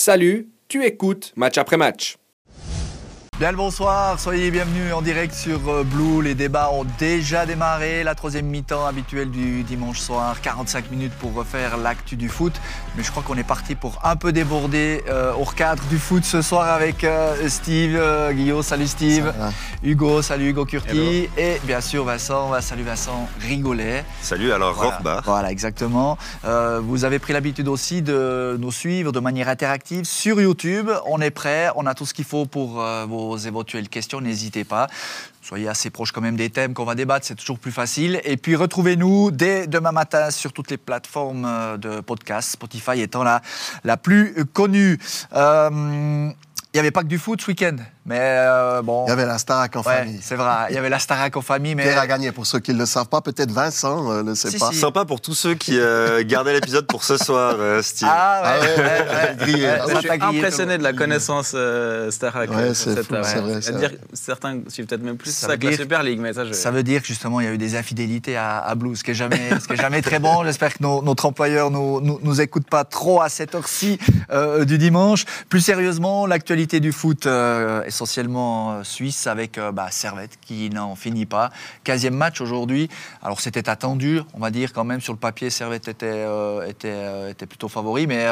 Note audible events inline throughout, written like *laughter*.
Salut, tu écoutes match après match. Bien le bonsoir, soyez bienvenus en direct sur euh, Blue. Les débats ont déjà démarré. La troisième mi-temps habituelle du dimanche soir, 45 minutes pour refaire l'actu du foot. Mais je crois qu'on est parti pour un peu déborder euh, au cadre du foot ce soir avec euh, Steve, euh, Guillaume, salut Steve, Hugo, salut Hugo Curti et bien sûr Vincent, salut Vincent Rigolet. Salut, alors Voilà, voilà, exactement. Euh, vous avez pris l'habitude aussi de nous suivre de manière interactive sur YouTube. On est prêt, on a tout ce qu'il faut pour euh, vos éventuelles questions, n'hésitez pas. Soyez assez proches quand même des thèmes qu'on va débattre, c'est toujours plus facile. Et puis retrouvez-nous dès demain matin sur toutes les plateformes euh, de podcast, Spotify étant la, la plus connue. Euh, Il n'y avait pas que du foot ce week-end, mais euh, bon. Il y avait la Starac en Ouais, famille. c'est vrai, il y avait la Starac en famille, mais. Pierre a gagné, pour ceux qui ne le savent pas. Peut-être Vincent euh, ne le sait Si, pas. si. Sympa pour tous ceux qui euh, gardaient l'épisode pour ce soir, euh, Steve. Ah ouais, Ah ouais, ouais, ouais, ouais, grillé. ouais, ça moi, je suis impressionné de la connaissance euh, Starac. Ouais, euh, c'est cette- fou, c'est vrai, certains suivent peut-être même plus Ça que la Super League, mais ça, je... Ça veut dire que justement, il y a eu des infidélités à, à Blue, ce qui est jamais, ce qui est jamais très bon. J'espère que nos- notre employeur nous, nous, nous écoute pas trop à cette heure-ci euh, du dimanche. Plus sérieusement, l'actualité du foot, euh, essentiellement euh, suisse, avec euh, bah, Servette qui n'en finit pas. 15e match aujourd'hui. Alors c'était attendu, on va dire quand même sur le papier, Servette était, euh, était, plutôt favori. Mais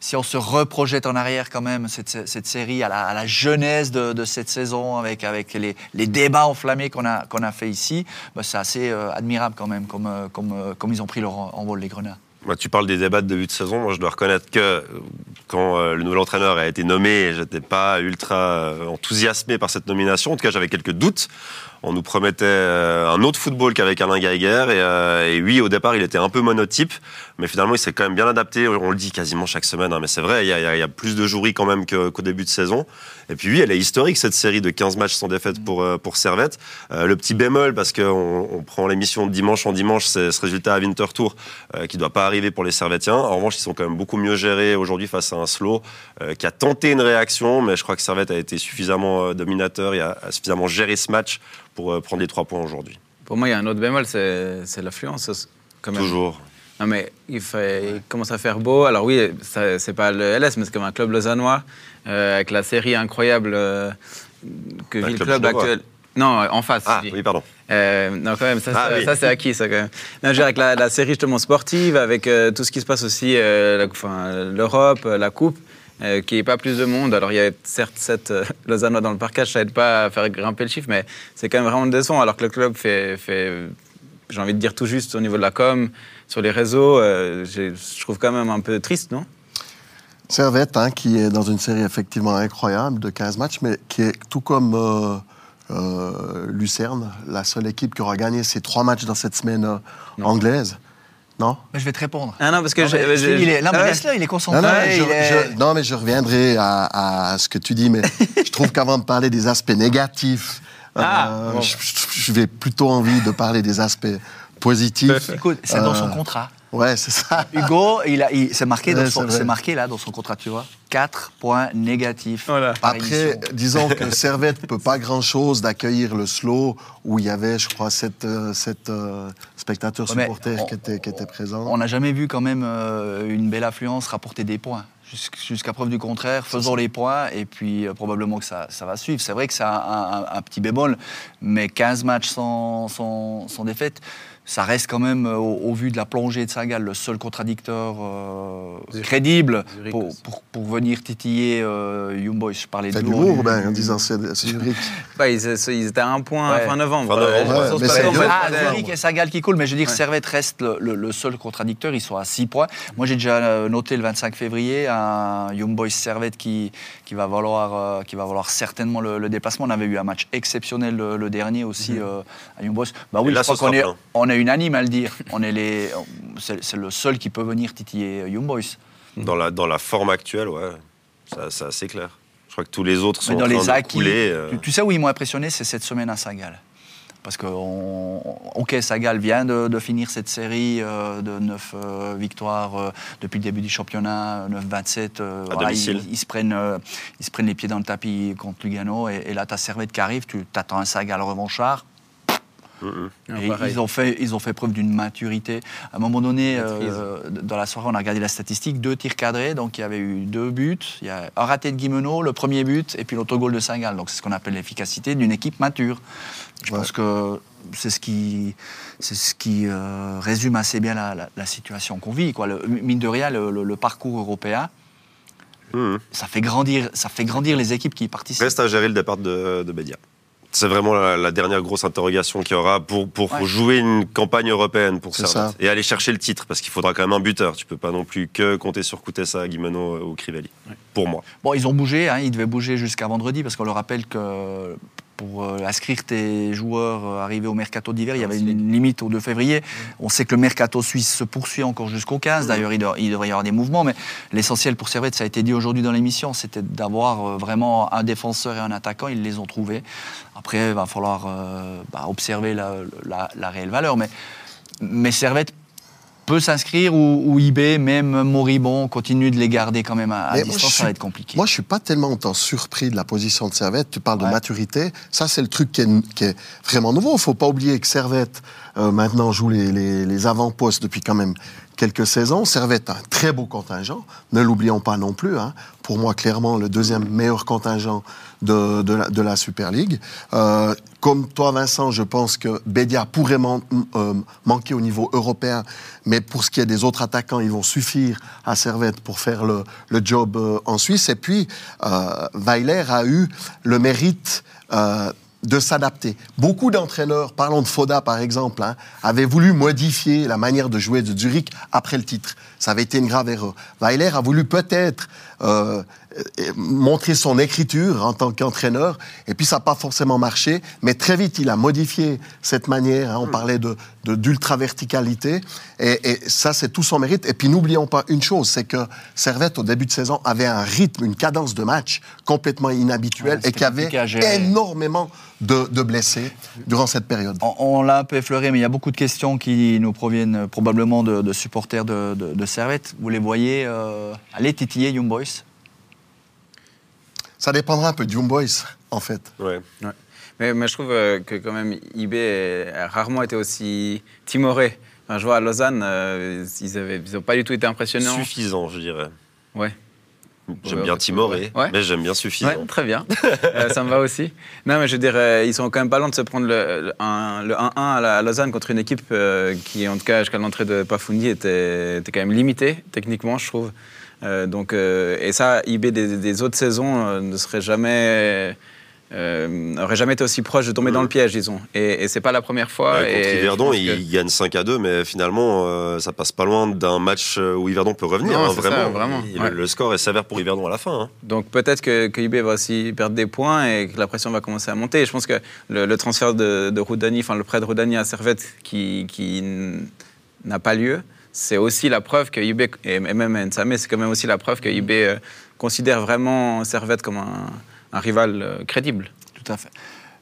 si on se reprojette en arrière quand même, cette, série à la, à la jeunesse de, cette saison, avec, avec les, débats enflammés qu'on a, qu'on a fait ici, bah, c'est assez admirable quand même, comme, comme, comme ils ont pris leur en- envol, les Grenats. Moi, tu parles des débats de début de saison. Moi, je dois reconnaître que quand euh, le nouvel entraîneur a été nommé, j'étais pas ultra euh, enthousiasmé par cette nomination. En tout cas, j'avais quelques doutes. On nous promettait euh, un autre football qu'avec Alain Geiger. Et, euh, et oui, au départ, il était un peu monotype. Mais finalement, il s'est quand même bien adapté. On le dit quasiment chaque semaine. hein, mais c'est vrai, il y, a, plus de joueries quand même qu'au début de saison. Et puis oui, elle est historique, cette série de 15 matchs sans défaite pour, euh, pour Servette. Le petit bémol, parce qu'on on prend l'émission de dimanche en dimanche, c'est ce résultat à Winterthur euh, qui ne doit pas arriver pour les Servettiens. En revanche, ils sont quand même beaucoup mieux gérés aujourd'hui face à un slow qui a tenté une réaction, mais je crois que Servette a été suffisamment dominateur et a suffisamment géré ce match pour euh, prendre les trois points aujourd'hui. Pour moi, il y a un autre bémol, c'est l'affluence. Toujours. Non, mais il, fait, il commence à faire beau. Alors oui, c'est pas le LS, mais c'est comme un club lausannois, euh, avec la série incroyable euh, que Un vit le club actuel. Non, en face. Ah, oui, pardon. Euh, non, quand même, ça, Ah, ça- oui. ça, c'est acquis, ça, quand même. Non, je dire, avec la, la série justement sportive, avec tout ce qui se passe aussi, la- enfin, l'Europe, la Coupe, euh, qui n'est pas plus de monde. Alors, il y a certes sept euh, *laughs* Lausannois dans le parcage, ça aide pas à faire grimper le chiffre, mais c'est quand même vraiment décevant. Alors que le club fait, fait j'ai envie de dire tout juste au niveau de la com, sur les réseaux, euh, je trouve quand même un peu triste, non? Servette, hein, qui est dans une série effectivement incroyable de 15 matchs, mais qui est tout comme euh, euh, Lucerne, la seule équipe qui aura gagné ces trois matchs dans cette semaine anglaise. Non Mais je vais te répondre. Ah non, parce que Non, mais il est, non, mais Ah laisse-le, il est concentré. non, non, mais je, il est- je- non, mais je reviendrai à, à ce que tu dis, mais *laughs* je trouve qu'avant de parler des aspects négatifs, Ah, euh, bon. je, je vais plutôt envie de parler des aspects positifs. Écoute, c'est dans son Euh, contrat. Ouais, c'est ça. *laughs* Hugo, il a, il, c'est marqué, dans Ouais, son- c'est marqué là dans son contrat, tu vois. 4 points négatifs. Voilà. par Après, émission. disons que *laughs* Servette peut pas grand-chose d'accueillir le slow où il y avait, je crois, sept, euh, sept, euh, spectateurs Ouais, supporters on- qui, étaient, qui étaient présents. On n'a jamais vu quand même euh, une belle affluence rapporter des points. Jusqu- Jusqu'à preuve du contraire, faisons les points et puis euh, probablement que ça, ça va suivre. C'est vrai que c'est un, un- un petit bémol, mais 15 matchs sans, sans, sans défaite, ça reste quand même, euh, au, au vu de la plongée de Saint-Gall, le seul contradicteur euh, crédible Zurich pour, pour, pour venir titiller euh, Young Boys. Je parlais de l'humour, ben, en disant c'est c'est Zurich. *laughs* Bah, ils, ils étaient à un point Ouais. fin novembre. Fin novembre, ouais, sauf mais Ah, Zurich et Saint-Gall qui coule, mais je veux dire, Ouais. Servette reste le, le- le seul contradicteur. Ils sont à 6 points. Moi, j'ai déjà euh, noté le 25 février un Young Boys Servette qui, qui, va valoir, euh, qui va valoir certainement le, le déplacement. On avait eu un match exceptionnel le, le dernier aussi euh, à Young Boys. Bah oui, là, je crois qu'on est, est unanime à le dire. On est les, c'est, le seul qui peut venir titiller Young Boys. Dans la, dans la forme actuelle, ouais, ça- c'est assez clair. Je crois que tous les autres sont Mais dans en train les de acquis, couler. euh. tu, tu sais où ils m'ont impressionné, c'est cette semaine à Saint-Gall. Parce que, on- ok, Sagal vient de, de finir cette série euh, de 9 victoires euh, depuis le début du championnat, 9-27. euh, À domicile. Ils, ils se prennent, euh, ils se prennent les pieds dans le tapis contre Lugano. Et, et là, tu as Servette qui arrive, tu t'attends un Sagal revanchard. Ah, Et ils, ont fait, ils ont fait preuve d'une maturité. À un moment donné, euh, dans la soirée, on a regardé la statistique, deux tirs cadrés, donc il y avait eu deux buts. Il y a un raté de Guimeno, le premier but, et puis l'autogol de Saint-Gall. Donc c'est ce qu'on appelle l'efficacité d'une équipe mature. Je Ouais. pense que c'est ce qui, c'est ce qui euh, résume assez bien la, la- la situation qu'on vit. Quoi. Le, mine de rien, le, le- le parcours européen, ça fait, grandir, ça fait grandir les équipes qui y participent. Reste à gérer le départ de, de Bédia. C'est vraiment la, la dernière grosse interrogation qu'il y aura pour, pour Ouais. jouer une campagne européenne pour ça. Et aller chercher le titre, parce qu'il faudra quand même un buteur. Tu peux pas non plus que compter sur Koutessa, Guimeno ou Crivelli. Pour moi. Bon, ils ont bougé, hein, ils devaient bouger jusqu'à vendredi parce qu'on leur rappelle que pour euh, inscrire tes joueurs euh, arrivés au mercato d'hiver, il y avait une limite au 2 février. On sait que le mercato suisse se poursuit encore jusqu'au 15. D'ailleurs, il, devrait y avoir des mouvements, mais l'essentiel pour Servette, ça a été dit aujourd'hui dans l'émission, c'était d'avoir euh, vraiment un défenseur et un attaquant. Ils les ont trouvés. Après, il va falloir bah, observer la, la- la réelle valeur. Mais, mais Servette peut s'inscrire ou, ou IB, même Moribond, continue de les garder quand même à, distance, ça va être compliqué. Moi, je suis pas tellement autant surpris de la position de Servette. Tu parles Ouais. de maturité. Ça, c'est le truc qui est, qui est vraiment nouveau. Il faut pas oublier que Servette, euh, maintenant, joue les, les- les avant-postes depuis quand même quelques saisons. Servette a un très beau contingent. Ne l'oublions pas non plus. hein. Pour moi, clairement, le deuxième meilleur contingent de, de la, Super League. Euh, comme toi, Vincent, je pense que Bédia pourrait euh, manquer au niveau européen, mais pour ce qui est des autres attaquants, ils vont suffire à Servette pour faire le, le job euh, en Suisse. Et puis, Weiler a eu le mérite de s'adapter. Beaucoup d'entraîneurs, parlons de Foda par exemple, hein, avaient voulu modifier la manière de jouer de Zurich après le titre. Ça avait été une grave erreur. Weiler a voulu peut-être euh, montrer son écriture en tant qu'entraîneur, et puis ça n'a pas forcément marché, mais très vite il a modifié cette manière. hein. on parlait de de- d'ultra-verticalité, et, et ça c'est tout son mérite. Et puis n'oublions pas une chose, c'est que Servette au début de saison avait un rythme, une cadence de match complètement inhabituelle, Ouais, et qui avait énormément de, de blessés durant cette période. On, on l'a un peu effleuré, mais il y a beaucoup de questions qui nous proviennent probablement de, de supporters de Servette. Vous les voyez euh, aller titiller Young Boys Ça dépendra un peu de Young Boys, en fait. Ouais. Mais, mais je trouve euh, que quand même IB a rarement été aussi timoré. Enfin, je vois à Lausanne, euh, ils n'ont pas du tout été impressionnants. Suffisant, je dirais. Ouais. J'aime bien. Timoré, Ouais. mais j'aime bien suffisant. Ouais, très bien. Euh, ça me va aussi. Non, mais je dirais, ils sont quand même pas loin de se prendre le, le un- le 1-1 à, la- à Lausanne contre une équipe euh, qui, en tout cas, jusqu'à l'entrée de Pafundi, était, était quand même limitée, techniquement, je trouve. Euh, donc, euh, et ça, IB des, des autres saisons euh, ne serait jamais. euh, aurait jamais été aussi proche de tomber dans le piège, disons. Et, et c'est pas la première fois. Ouais, et contre je Yverdon, il, que- gagne 5 à 2, mais finalement, euh, ça passe pas loin d'un match où Yverdon peut revenir. Non, hein, ça, vraiment. vraiment, Il- ouais. Le score est sévère pour Yverdon à la fin. hein. Donc peut-être que, que IB va aussi perdre des points et que la pression va commencer à monter. Je pense que le, le transfert de, de Roudani, enfin le prêt de Roudani à Servette qui, n'a pas lieu, c'est aussi la preuve que IB, et même Nsame, c'est quand même aussi la preuve que IB euh, considère vraiment Servette comme un, un rival euh, crédible. Tout à fait.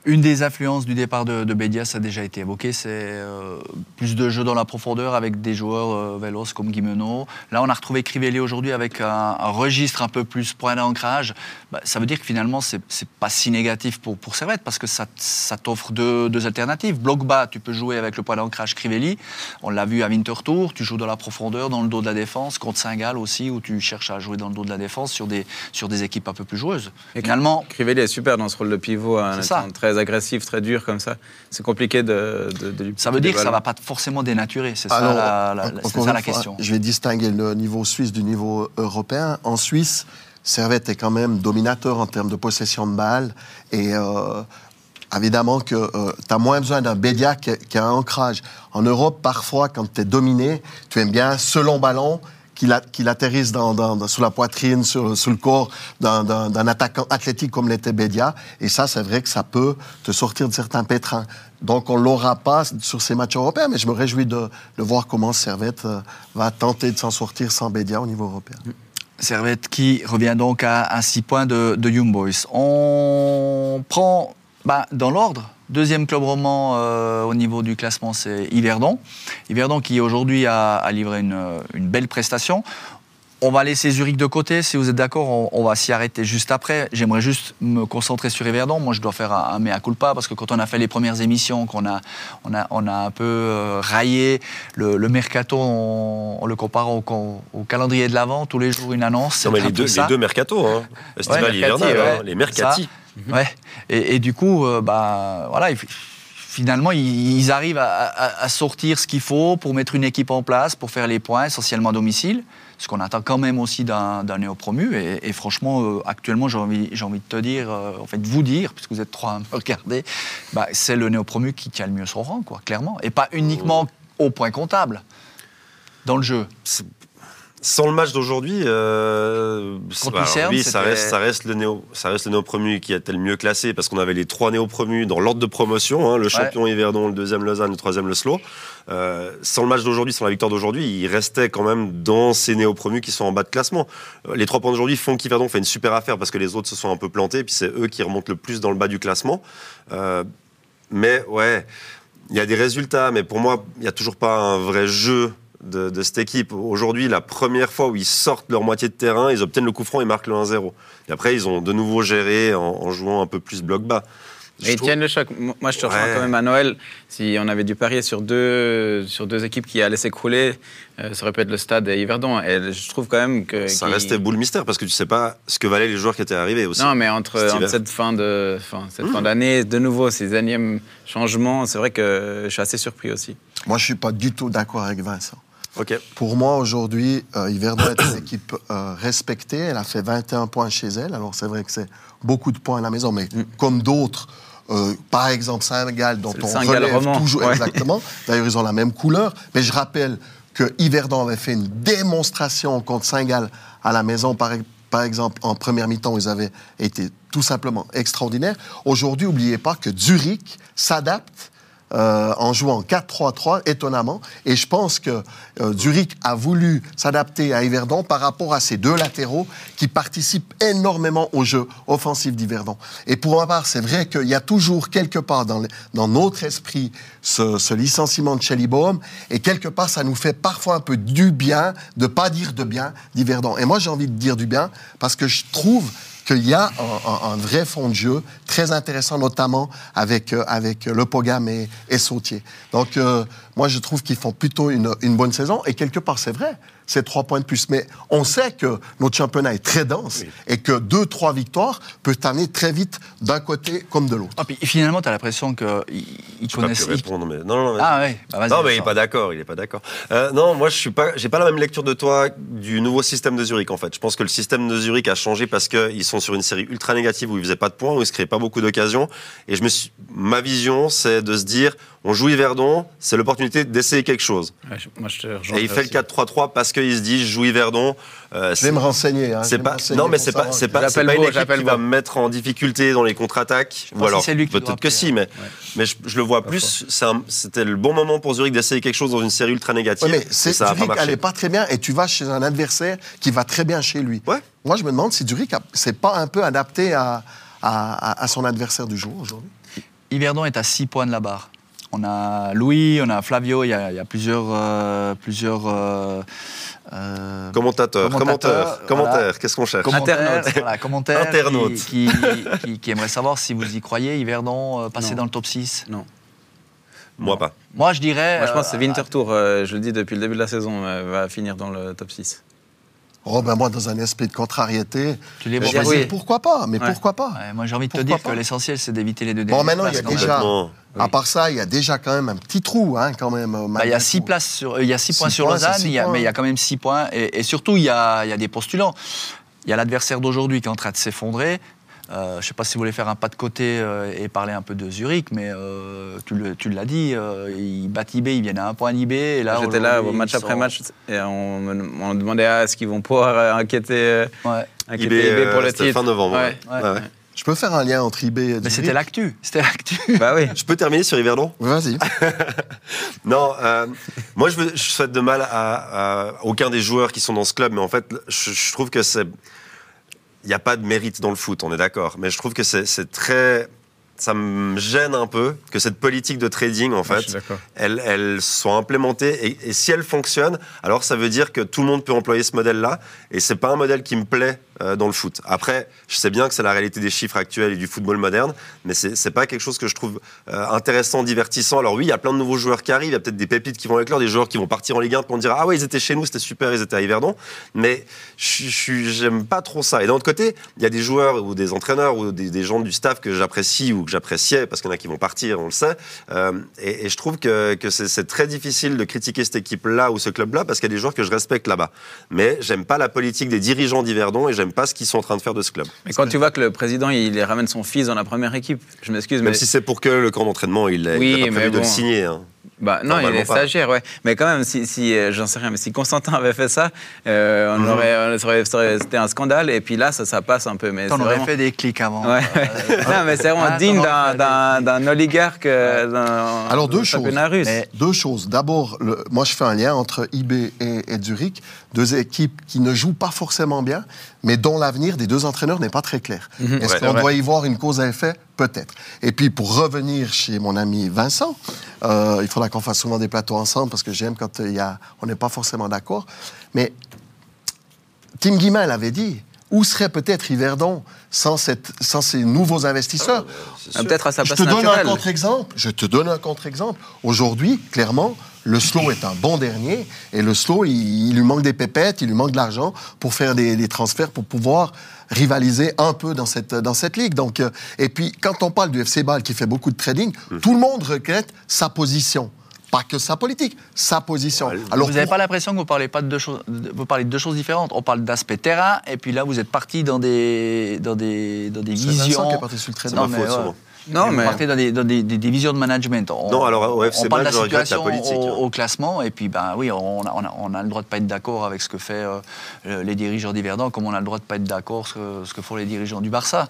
Une des influences du départ de, de Bédia, ça a déjà été évoqué, c'est euh, plus de jeu dans la profondeur avec des joueurs euh, véloces comme Guimeno. Là, on a retrouvé Crivelli aujourd'hui avec un, un registre un peu plus point d'ancrage. Bah, ça veut dire que finalement, c'est pas si négatif pour, pour Servette parce que ça, ça t'offre deux, deux alternatives. Bloc bas, tu peux jouer avec le point d'ancrage Crivelli. On l'a vu à Winterthur, tu joues dans la profondeur, dans le dos de la défense. Contre Saint-Gall aussi, où tu cherches à jouer dans le dos de la défense sur des, sur des équipes un peu plus joueuses. Et finalement, Crivelli est super dans ce rôle de pivot, en C'est ça. Très agressif, très dur comme ça. C'est compliqué de, de, de lui Ça veut dire que ça des va pas forcément dénaturer, c'est ça, Alors, la, la- en- c'est encore ça la fois, question. Je vais distinguer le niveau suisse du niveau européen. En Suisse, Servette est quand même dominateur en termes de possession de balles. Et euh, évidemment que tu as moins besoin d'un Bédia qui, qui a un ancrage. En Europe, parfois, quand tu es dominé, tu aimes bien ce long ballon qu'il qu'il atterrisse dans, dans- sous la poitrine, sur, sous le corps d'un- attaquant athlétique comme l'était Bédia. Et ça, c'est vrai que ça peut te sortir de certains pétrins. Donc, on l'aura pas sur ces matchs européens, mais je me réjouis de, de voir comment Servette euh, va tenter de s'en sortir sans Bédia au niveau européen. Servette qui revient donc à, 6 points de, de Young Boys. On prend bah, dans l'ordre. Deuxième club roman euh, au niveau du classement, c'est Yverdon. Yverdon qui aujourd'hui a, a livré une, une belle prestation. On va laisser Zurich de côté, si vous êtes d'accord, on, on va s'y arrêter juste après. J'aimerais juste me concentrer sur Yverdon. Moi, je dois faire un, un mea culpa, parce que quand on a fait les premières émissions, qu'on a, on a, on a un peu euh, raillé le, le mercato, on, on le compare au, au calendrier de l'Avent, tous les jours une annonce. Non, mais les deux, ça. les deux mercato, hein. Estival Ouais, et ouais. hein, les mercati. Ouais. Et, et du coup, euh, bah, voilà, il- finalement, ils, ils arrivent à, à- à sortir ce qu'il faut pour mettre une équipe en place, pour faire les points, essentiellement à domicile. Ce qu'on attend quand même aussi d'un néo-promu. Et, et franchement, euh, actuellement, j'ai envie, j'ai envie de te dire, euh, en fait, de vous dire, puisque vous êtes trois à me regarder, bah, c'est le néo-promu qui tient le mieux son rang, quoi, clairement. Et pas uniquement au point comptable, dans le jeu. Sans le match d'aujourd'hui, euh, bah, oui, ça reste, ça reste le néo, ça reste le néo promu qui était le mieux classé parce qu'on avait les trois néo promus dans l'ordre de promotion, hein, le champion Yverdon, le deuxième Lausanne, le troisième le Slow. Euh, sans le match d'aujourd'hui, sans la victoire d'aujourd'hui, il restait quand même dans ces néo promus qui sont en bas de classement. Euh, Les trois points d'aujourd'hui font qu'Yverdon fait une super affaire parce que les autres se sont un peu plantés, puis c'est eux qui remontent le plus dans le bas du classement. Euh, mais ouais, il y a des résultats, mais pour moi, il n'y a toujours pas un vrai jeu de, de cette équipe. Aujourd'hui, la première fois où ils sortent leur moitié de terrain, ils obtiennent le coup franc et marquent le 1-0. Et après, ils ont de nouveau géré en, en jouant un peu plus bloc bas. Je Et ils trouve- tiennent le choc. Mo- Moi, je te rejoins quand même à Noël. Si on avait dû parier sur deux, sur deux équipes qui allaient s'écrouler, euh, ça aurait pu être le stade et Yverdon. Et je trouve quand même que. Ça qu'ils- restait boule mystère parce que tu sais pas ce que valaient les joueurs qui étaient arrivés aussi. Non, mais entre, cette fin de fin, cette Mmh. fin d'année, de nouveau ces énièmes changements, c'est vrai que je suis assez surpris aussi. Moi, je suis pas du tout d'accord avec Vincent. Pour moi, aujourd'hui, euh, Yverdon est une *coughs* équipe euh, respectée. Elle a fait 21 points chez elle. Alors, c'est vrai que c'est beaucoup de points à la maison, mais comme d'autres, euh, par exemple Saint-Gall, dont on relève roman, toujours ouais. exactement. D'ailleurs, ils ont la même couleur. Mais je rappelle que Yverdon avait fait une démonstration contre Saint-Gall à la maison, par, par exemple, en première mi-temps, où ils avaient été tout simplement extraordinaires. Aujourd'hui, n'oubliez pas que Zurich s'adapte euh, en jouant 4-3-3, étonnamment. Et je pense que euh, Zurich a voulu s'adapter à Yverdon par rapport à ces deux latéraux qui participent énormément au jeu offensif d'Yverdon. Et pour ma part, c'est vrai qu'il y a toujours quelque part dans, dans notre esprit ce, ce licenciement de Shelly Bohm. Et quelque part, ça nous fait parfois un peu du bien de pas dire de bien d'Yverdon. Et moi, j'ai envie de dire du bien parce que je trouve qu'il y a un, vrai fond de jeu très intéressant, notamment avec, euh, avec Le Pogam et, et Sautier. Donc, euh, moi, je trouve qu'ils font plutôt une, une bonne saison. Et quelque part, c'est vrai, c'est trois points de plus. Mais on sait que notre championnat est très dense et que deux, trois victoires peuvent amener très vite d'un côté comme de l'autre. Ah, puis finalement, tu as l'impression qu'ils pas connaissent. ils- répondre, mais non, non, mais- Ah ouais, bah vas-y. Non, mais il est Vincent. pas d'accord. Il est pas d'accord. Euh, non, moi, je suis pas. J'ai pas la même lecture de toi du nouveau système de Zurich. En fait, je pense que le système de Zurich a changé parce que ils sont sur une série ultra négative où ils faisaient pas de points, où ils se créaient pas beaucoup d'occasions. Et je me suis. Ma vision, c'est de se dire, on joue Yverdon, c'est l'opportunité d'essayer quelque chose. Ouais, moi, je te rejoins Et il fait le aussi. 4-3-3 parce qu'il se dit, je joue Yverdon. euh, Je vais me renseigner. hein, c'est pas, renseigner non, mais c'est pas, c'est pas, pas une équipe qui va me mettre en difficulté dans les contre-attaques. Ou alors, c'est lui qui doit peut-être que si, mais, Ouais. mais je, je le vois Pas plus. c'est un- C'était le bon moment pour Zurich d'essayer quelque chose dans une série ultra négative. Ouais, mais c'est, ça Zurich marché. allait pas très bien et tu vas chez un adversaire qui va très bien chez lui. Ouais. Moi, je me demande si Zurich a- s'est pas un peu adapté à, à- à- à son adversaire du jour aujourd'hui. Yverdon est à 6 points de la barre. On a Louis, on a Flavio, il y a, il y a plusieurs. euh, plusieurs euh, euh, Commentateur, Commentateur, commentaire, commentaire, voilà. qu'est-ce qu'on cherche commentaires, Internautes. voilà, commentaires Internautes. Qui, qui, qui- qui aimeraient savoir si vous y croyez, Yverdon euh, passer Non. dans le top 6. Non. Moi pas. Moi, je dirais. Moi, je pense que euh, je le dis depuis le début de la saison, euh, va finir dans le top 6. Oh, ben moi, dans un esprit de contrariété, Tu les je oui. pourquoi pas, mais Ouais. pourquoi pas? Ouais, moi, j'ai envie de te dire pas? que l'essentiel, c'est d'éviter les deux Bon, dernières maintenant, il y a déjà-. À part ça, il y a déjà quand même un petit trou, hein, quand même. euh, Bah, il y a 6 tout. places sur, euh, il y a six Six points sur Lausanne, six il y a- points. mais il y a quand même 6 points. Et, et surtout, il y a, il y a des postulants. Il y a l'adversaire d'aujourd'hui qui est en train de s'effondrer. Euh, je ne sais pas si vous voulez faire un pas de côté euh, et parler un peu de Zurich, mais euh, tu le- tu l'as dit, euh, ils battent IB, ils viennent à un point là, J'étais là au match après sont- match et on me, on demandait ah, est-ce qu'ils vont pouvoir euh, inquiéter, Ouais. inquiéter pour le c'était titre. fin novembre, Ouais. ouais. Ouais. Ouais. Je peux faire un lien entre eBay et Mais Zurich c'était l'actu. *laughs* C'était l'actu. Bah oui. Je peux terminer sur Yverdon? Vas-y. *laughs* Non, euh, moi je, veux, je souhaite de mal à, à aucun des joueurs qui sont dans ce club, mais en fait, je, je trouve que c'est. Il n'y a pas de mérite dans le foot, on est d'accord. Mais je trouve que c'est très ça me gêne un peu que cette politique de trading, en Ah, fait, elle, elle soit implémentée. Et, et si elle fonctionne, alors ça veut dire que tout le monde peut employer ce modèle-là. Et c'est pas un modèle qui me plaît dans le foot. Après, je sais bien que c'est la réalité des chiffres actuels et du football moderne, mais c'est pas quelque chose que je trouve euh, intéressant, divertissant. Alors oui, il y a plein de nouveaux joueurs qui arrivent, il y a peut-être des pépites qui vont éclore, des joueurs qui vont partir en Ligue 1 pour dire ah ouais ils étaient chez nous, c'était super, ils étaient à Yverdon. Mais j'aime pas trop ça. Et d'un autre côté, il y a des joueurs ou des entraîneurs ou des, gens du staff que j'apprécie ou que j'appréciais parce qu'il y en a qui vont partir, on le sait. Euh, et, je trouve que, c'est très difficile de critiquer cette équipe-là ou ce club-là parce qu'il y a des joueurs que je respecte là-bas. Mais j'aime pas la politique des dirigeants d'Yverdon et j'aime pas ce qu'ils sont en train de faire de ce club. Mais quand tu vois que le président, il ramène son fils dans la première équipe, je m'excuse, Même mais. si c'est pour que le camp d'entraînement, il n'a Oui, pas prévu de le signer. hein. Bah, non, il est pas. stagiaire, ouais. Mais quand même, si, si euh, j'en sais rien, mais si Constantin avait fait ça, euh, on Mhm. aurait, on aurait- ça aurait- c'était un scandale. Et puis là, ça, ça passe un peu. Mais aurais vraiment- fait des clics avant. Ouais. Euh, *laughs* non, mais c'est vraiment Ah, digne d'un- d'un oligarque, euh, d'un Alors, deux d'un choses. Mais- Deux choses. D'abord, le- moi, je fais un lien entre IB et, et Zurich, deux équipes qui ne jouent pas forcément bien, mais dont l'avenir des deux entraîneurs n'est pas très clair. Est-ce Ouais, c'est qu'on doit y voir une cause à effet? Peut-être. Et puis, pour revenir chez mon ami Vincent, euh, il faudra qu'on fasse souvent des plateaux ensemble parce que j'aime quand il y a, on n'est pas forcément d'accord. Mais Tim Guimin l'avait dit. Où serait peut-être Yverdon sans, cette, sans ces nouveaux investisseurs? Ah, Peut-être à sa je place te donne un contre-exemple. Je te donne un contre-exemple. Aujourd'hui, clairement, le slow est un bon dernier et le slow, il, il lui manque des pépettes, il lui manque de l'argent pour faire des, des transferts, pour pouvoir rivaliser un peu dans cette, dans cette ligue. Donc, euh, et puis, quand on parle du FC Bâle qui fait beaucoup de trading, tout le monde regrette sa position. Pas que sa politique, sa position. Alors, vous n'avez pour- pas l'impression que vous parlez pas de deux choses, vous parlez de deux choses différentes. On parle d'aspect terrain, et puis là, vous êtes parti dans des, dans des, dans des C'est Vincent visions. qui est parti sur le trading. Non, C'est ma mais, faute, ouais. Non, Vous mais- partez dans des, dans des- des- des visions de management. On, Non, alors, au FC on parle de Bâle, je la regrette la situation politique, au, hein. au classement, et puis ben oui, on a, on a- on a le droit de pas être d'accord avec ce que fait euh, les dirigeants d'Yverdon, comme on a le droit de pas être d'accord ce, que- ce que font les dirigeants du Barça.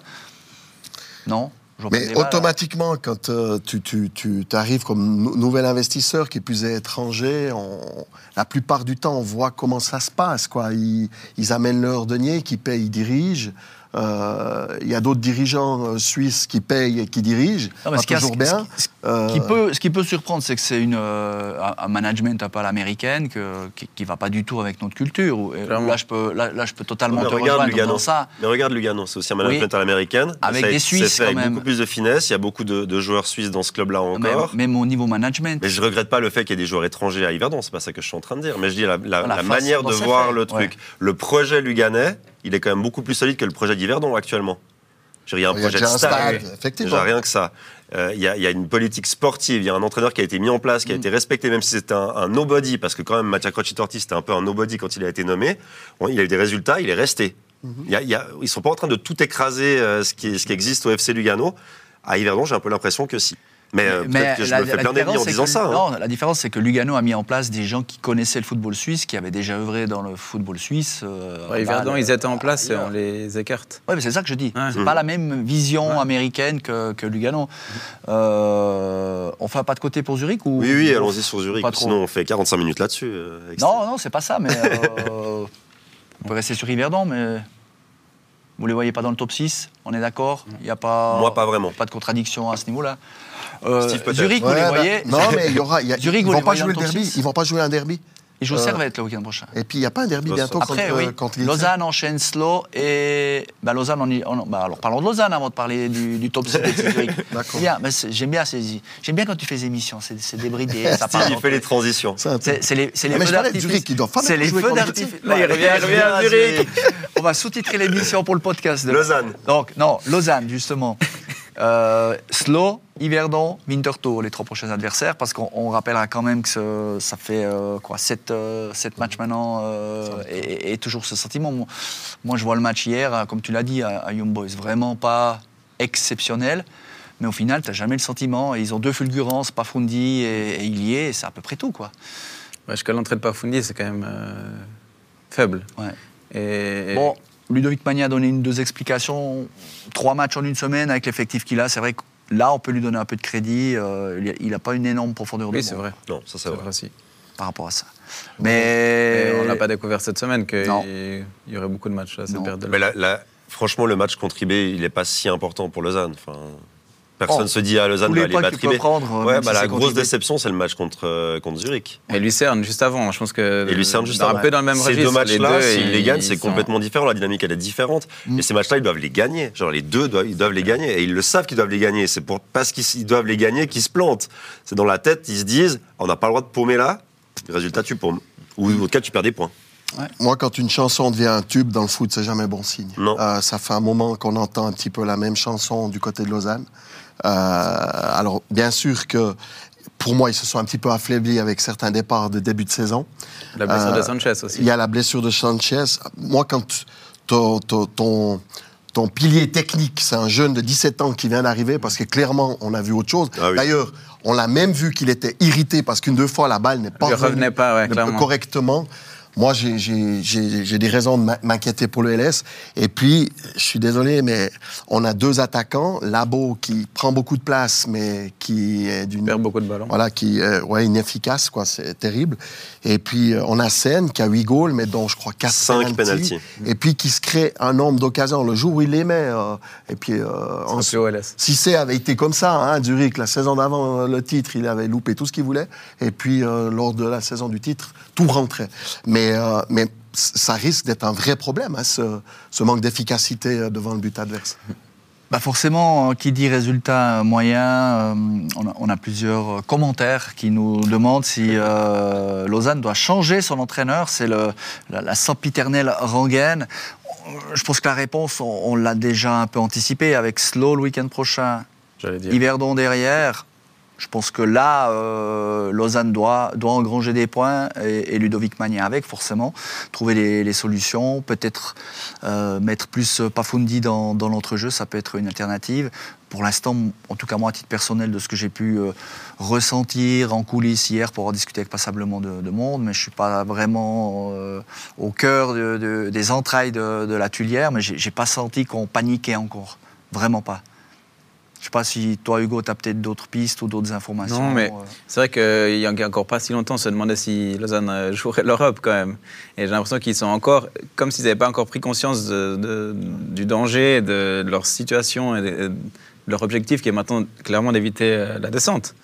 Non? Mais automatiquement, quand euh, tu, tu, tu arrives comme nou- nouvel investisseur qui plus est étranger, on- la plupart du temps, on voit comment ça se passe. Quoi. Ils, ils amènent leur denier, qui payent, ils dirigent. Euh, Il y a d'autres dirigeants euh, suisses qui payent et qui dirigent. Non, pas ce qui a- toujours ce- bien. ce- Euh, qui peut, ce qui peut surprendre, c'est que c'est une, euh, un management un peu à l'américaine que- qui ne va pas du tout avec notre culture. Où- et Clairement. Là, je peux, là, là, je peux totalement Mais te regarde rejoindre Lugano. dans ça. Mais regarde Lugano, c'est aussi un management Oui. à l'américaine. Avec Ça des c'est Suisses, fait avec quand même. beaucoup plus de finesse. Il y a beaucoup de, de joueurs suisses dans ce club-là Mais- encore. Même au niveau management. Mais je regrette pas le fait qu'il y ait des joueurs étrangers à Yverdon, c'est pas ça que je suis en train de dire. Mais je dis la, la- La la façon manière de voir fait. le truc. Le projet luganais, il est quand même beaucoup plus solide que le projet d'Yverdon actuellement. Je veux dire, Il y a un Il y a projet de un stade. Déjà rien que ça. Euh, Il y, a- il y a une politique sportive, il y a un entraîneur qui a été mis en place, qui a été respecté, même si c'était un, un nobody, parce que quand même Mattia Crocitorti c'était un peu un nobody quand il a été nommé. Bon, il a eu des résultats, il est resté. Il y a- il y a- ils sont pas en train de tout écraser euh, ce, qui, ce qui existe au FC Lugano. À Yverdon, j'ai un peu l'impression que si. Mais, euh, peut-être que je me fais plein d'amis en disant que- ça. hein. Non, la différence, c'est que Lugano a mis en place des gens qui connaissaient le football suisse, qui avaient déjà œuvré dans le football suisse. euh, Ouais, Bâle, ils étaient en place et on les écarte. Oui, mais c'est ça que je dis. Ouais. C'est pas la même vision américaine que, que Lugano. Euh, on fait un pas de côté pour Zurich ou Oui, oui, allons-y sur Zurich. Sinon, on fait 45 minutes là-dessus. euh, Non, non, c'est pas ça, mais euh, *laughs* on peut rester sur Yverdon, mais vous les voyez pas dans le top 6, on est d'accord Il y a pas Moi, pas vraiment. pas de contradiction à ce niveau-là. Euh, Steve, peut-être. Zurich, vous Ouais, les bah, voyez Non, mais il y aura. Y a, Zurich, ils vous vont pas jouer le derby. Ils vont pas jouer un derby. Ils jouent Euh, Servette le week-end prochain. Et puis il n'y a pas un derby bientôt Après, contre, oui. contre Lille. Lausanne enchaîne slow et bah, Lausanne, on y- on- bah, alors parlons de Lausanne avant de parler du, du top 6 de Zurich. D'accord. Bien, mais j'aime bien ces, j'aime bien quand tu fais des émissions, c'est, débridé, ça *laughs* parle il fait les transitions. C'est les, c'est les Ah, mais feux d'artifice. C'est les feux d'artifice. Il revient, il Zurich. On va sous-titrer l'émission pour le podcast. de- Lausanne. Donc, non, Lausanne, justement. Euh, Slow, Yverdon, Winterthur, les trois prochains adversaires, parce qu'on on rappellera quand même que ce- ça fait euh, quoi, sept, euh, sept matchs maintenant, et, et toujours ce sentiment. Moi, je vois le match hier, euh, comme tu l'as dit, à, à Young Boys, vraiment pas exceptionnel. Mais au final, tu n'as jamais le sentiment. Et ils ont deux fulgurances, Pafundi et, et Ilié, et c'est à peu près tout. quoi. Ouais, Jusqu'à l'entrée de Pafundi, c'est quand même faible. Ouais. Et, et- Bon, Ludovic Magny a donné une, deux explications. Trois matchs en une semaine avec l'effectif qu'il a. C'est vrai que là, on peut lui donner un peu de crédit. Euh, il n'a pas une énorme profondeur de oui, c'est vrai. Non, ça c'est vrai. par rapport à ça. Mais on l'a pas découvert cette semaine qu'il y aurait beaucoup de matchs à cette période Mais franchement, le match contre IB, il n'est pas si important pour Lausanne. Enfin, Personne Oh, se dit à Lausanne va les aller points battre qu'il peut Ribe. prendre, Ouais, même bah, si la grosse déception, c'est le match contre, euh, contre Zurich. Et Lucerne, juste avant. Je pense que. Et Lucerne juste un avant. peu dans le même Ces registre. deux matchs-là, s'ils les gagnent, c'est sont- complètement différent. La dynamique, elle est différente. Mm. Et ces matchs-là, ils doivent les gagner. Genre, les deux, doivent, ils doivent les gagner. Et ils le savent qu'ils doivent les gagner. C'est pour, parce qu'ils ils doivent les gagner qu'ils se plantent. C'est dans la tête, ils se disent, on n'a pas le droit de paumer là. Résultat, tu paumes. Ou au cas, tu perds des points. Moi, quand une chanson devient un tube dans le foot, c'est jamais bon signe. Non. Euh, ça fait un moment qu'on entend un petit peu la même chanson du côté de Lausanne. Euh, alors, bien sûr que pour moi, ils se sont un petit peu affaiblis avec certains départs de début de saison. La blessure de Euh, Sanchez aussi. Il y a la blessure de Sanchez. Moi, quand ton, ton, ton, ton pilier technique, c'est un jeune de 17 ans qui vient d'arriver, parce que clairement, on a vu autre chose. Ah oui. D'ailleurs, on l'a même vu qu'il était irrité parce qu'une deux fois, la balle n'est pas revenue revenait pas, ouais, correctement. Moi, j'ai- des raisons de m'in- m'inquiéter pour le LS. Et puis, je suis désolé, mais on a deux attaquants. Labo qui prend beaucoup de place, mais qui est d'une perd beaucoup de ballons. voilà, qui est ouais, inefficace, quoi, c'est terrible. Et puis, euh, on a Sen qui a 8 goals, mais dont je crois 4 Cinq penalties. penalties. Et puis, qui se crée un nombre d'occasions le jour où il les met. euh, et puis, euh, en- C'est au LS. Cissé avait été comme ça, hein, Zurich, la saison d'avant euh, le titre, il avait loupé tout ce qu'il voulait. Et puis, euh, lors de la saison du titre, tout rentrait. Mais, euh, mais c- ça risque d'être un vrai problème, hein, ce, ce manque d'efficacité euh, devant le but adverse. Bah forcément, euh, qui dit résultat moyen, euh, on, a, on a plusieurs euh, commentaires qui nous demandent si euh, Lausanne doit changer son entraîneur. C'est le- la, la sempiternelle rengaine. Je pense que la réponse, on, on l'a déjà un peu anticipée avec Slow le week-end prochain, J'allais dire. Yverdon derrière. Je pense que là, euh, Lausanne doit, engranger des points et, Ludovic Magnin avec, forcément. Trouver les, solutions, peut-être euh, mettre plus Pafundi dans, dans l'entrejeu, ça peut être une alternative. Pour l'instant, en tout cas moi, à titre personnel, de ce que j'ai pu euh, ressentir en coulisses hier pour en discuter avec passablement de, de monde, mais je ne suis pas vraiment au cœur de- de- des entrailles de, la tulière, mais j'ai j'ai pas senti qu'on paniquait encore. Vraiment pas. Je sais pas si toi, Hugo, tu as peut-être d'autres pistes ou d'autres informations. Non, mais euh. c'est vrai qu'il y a encore pas si longtemps, on se demandait si Lausanne euh, jouerait l'Europe quand même. Et j'ai l'impression qu'ils sont encore, comme s'ils n'avaient pas encore pris conscience de- de- du danger, de, leur situation et de, de leur objectif qui est maintenant clairement d'éviter euh, la descente.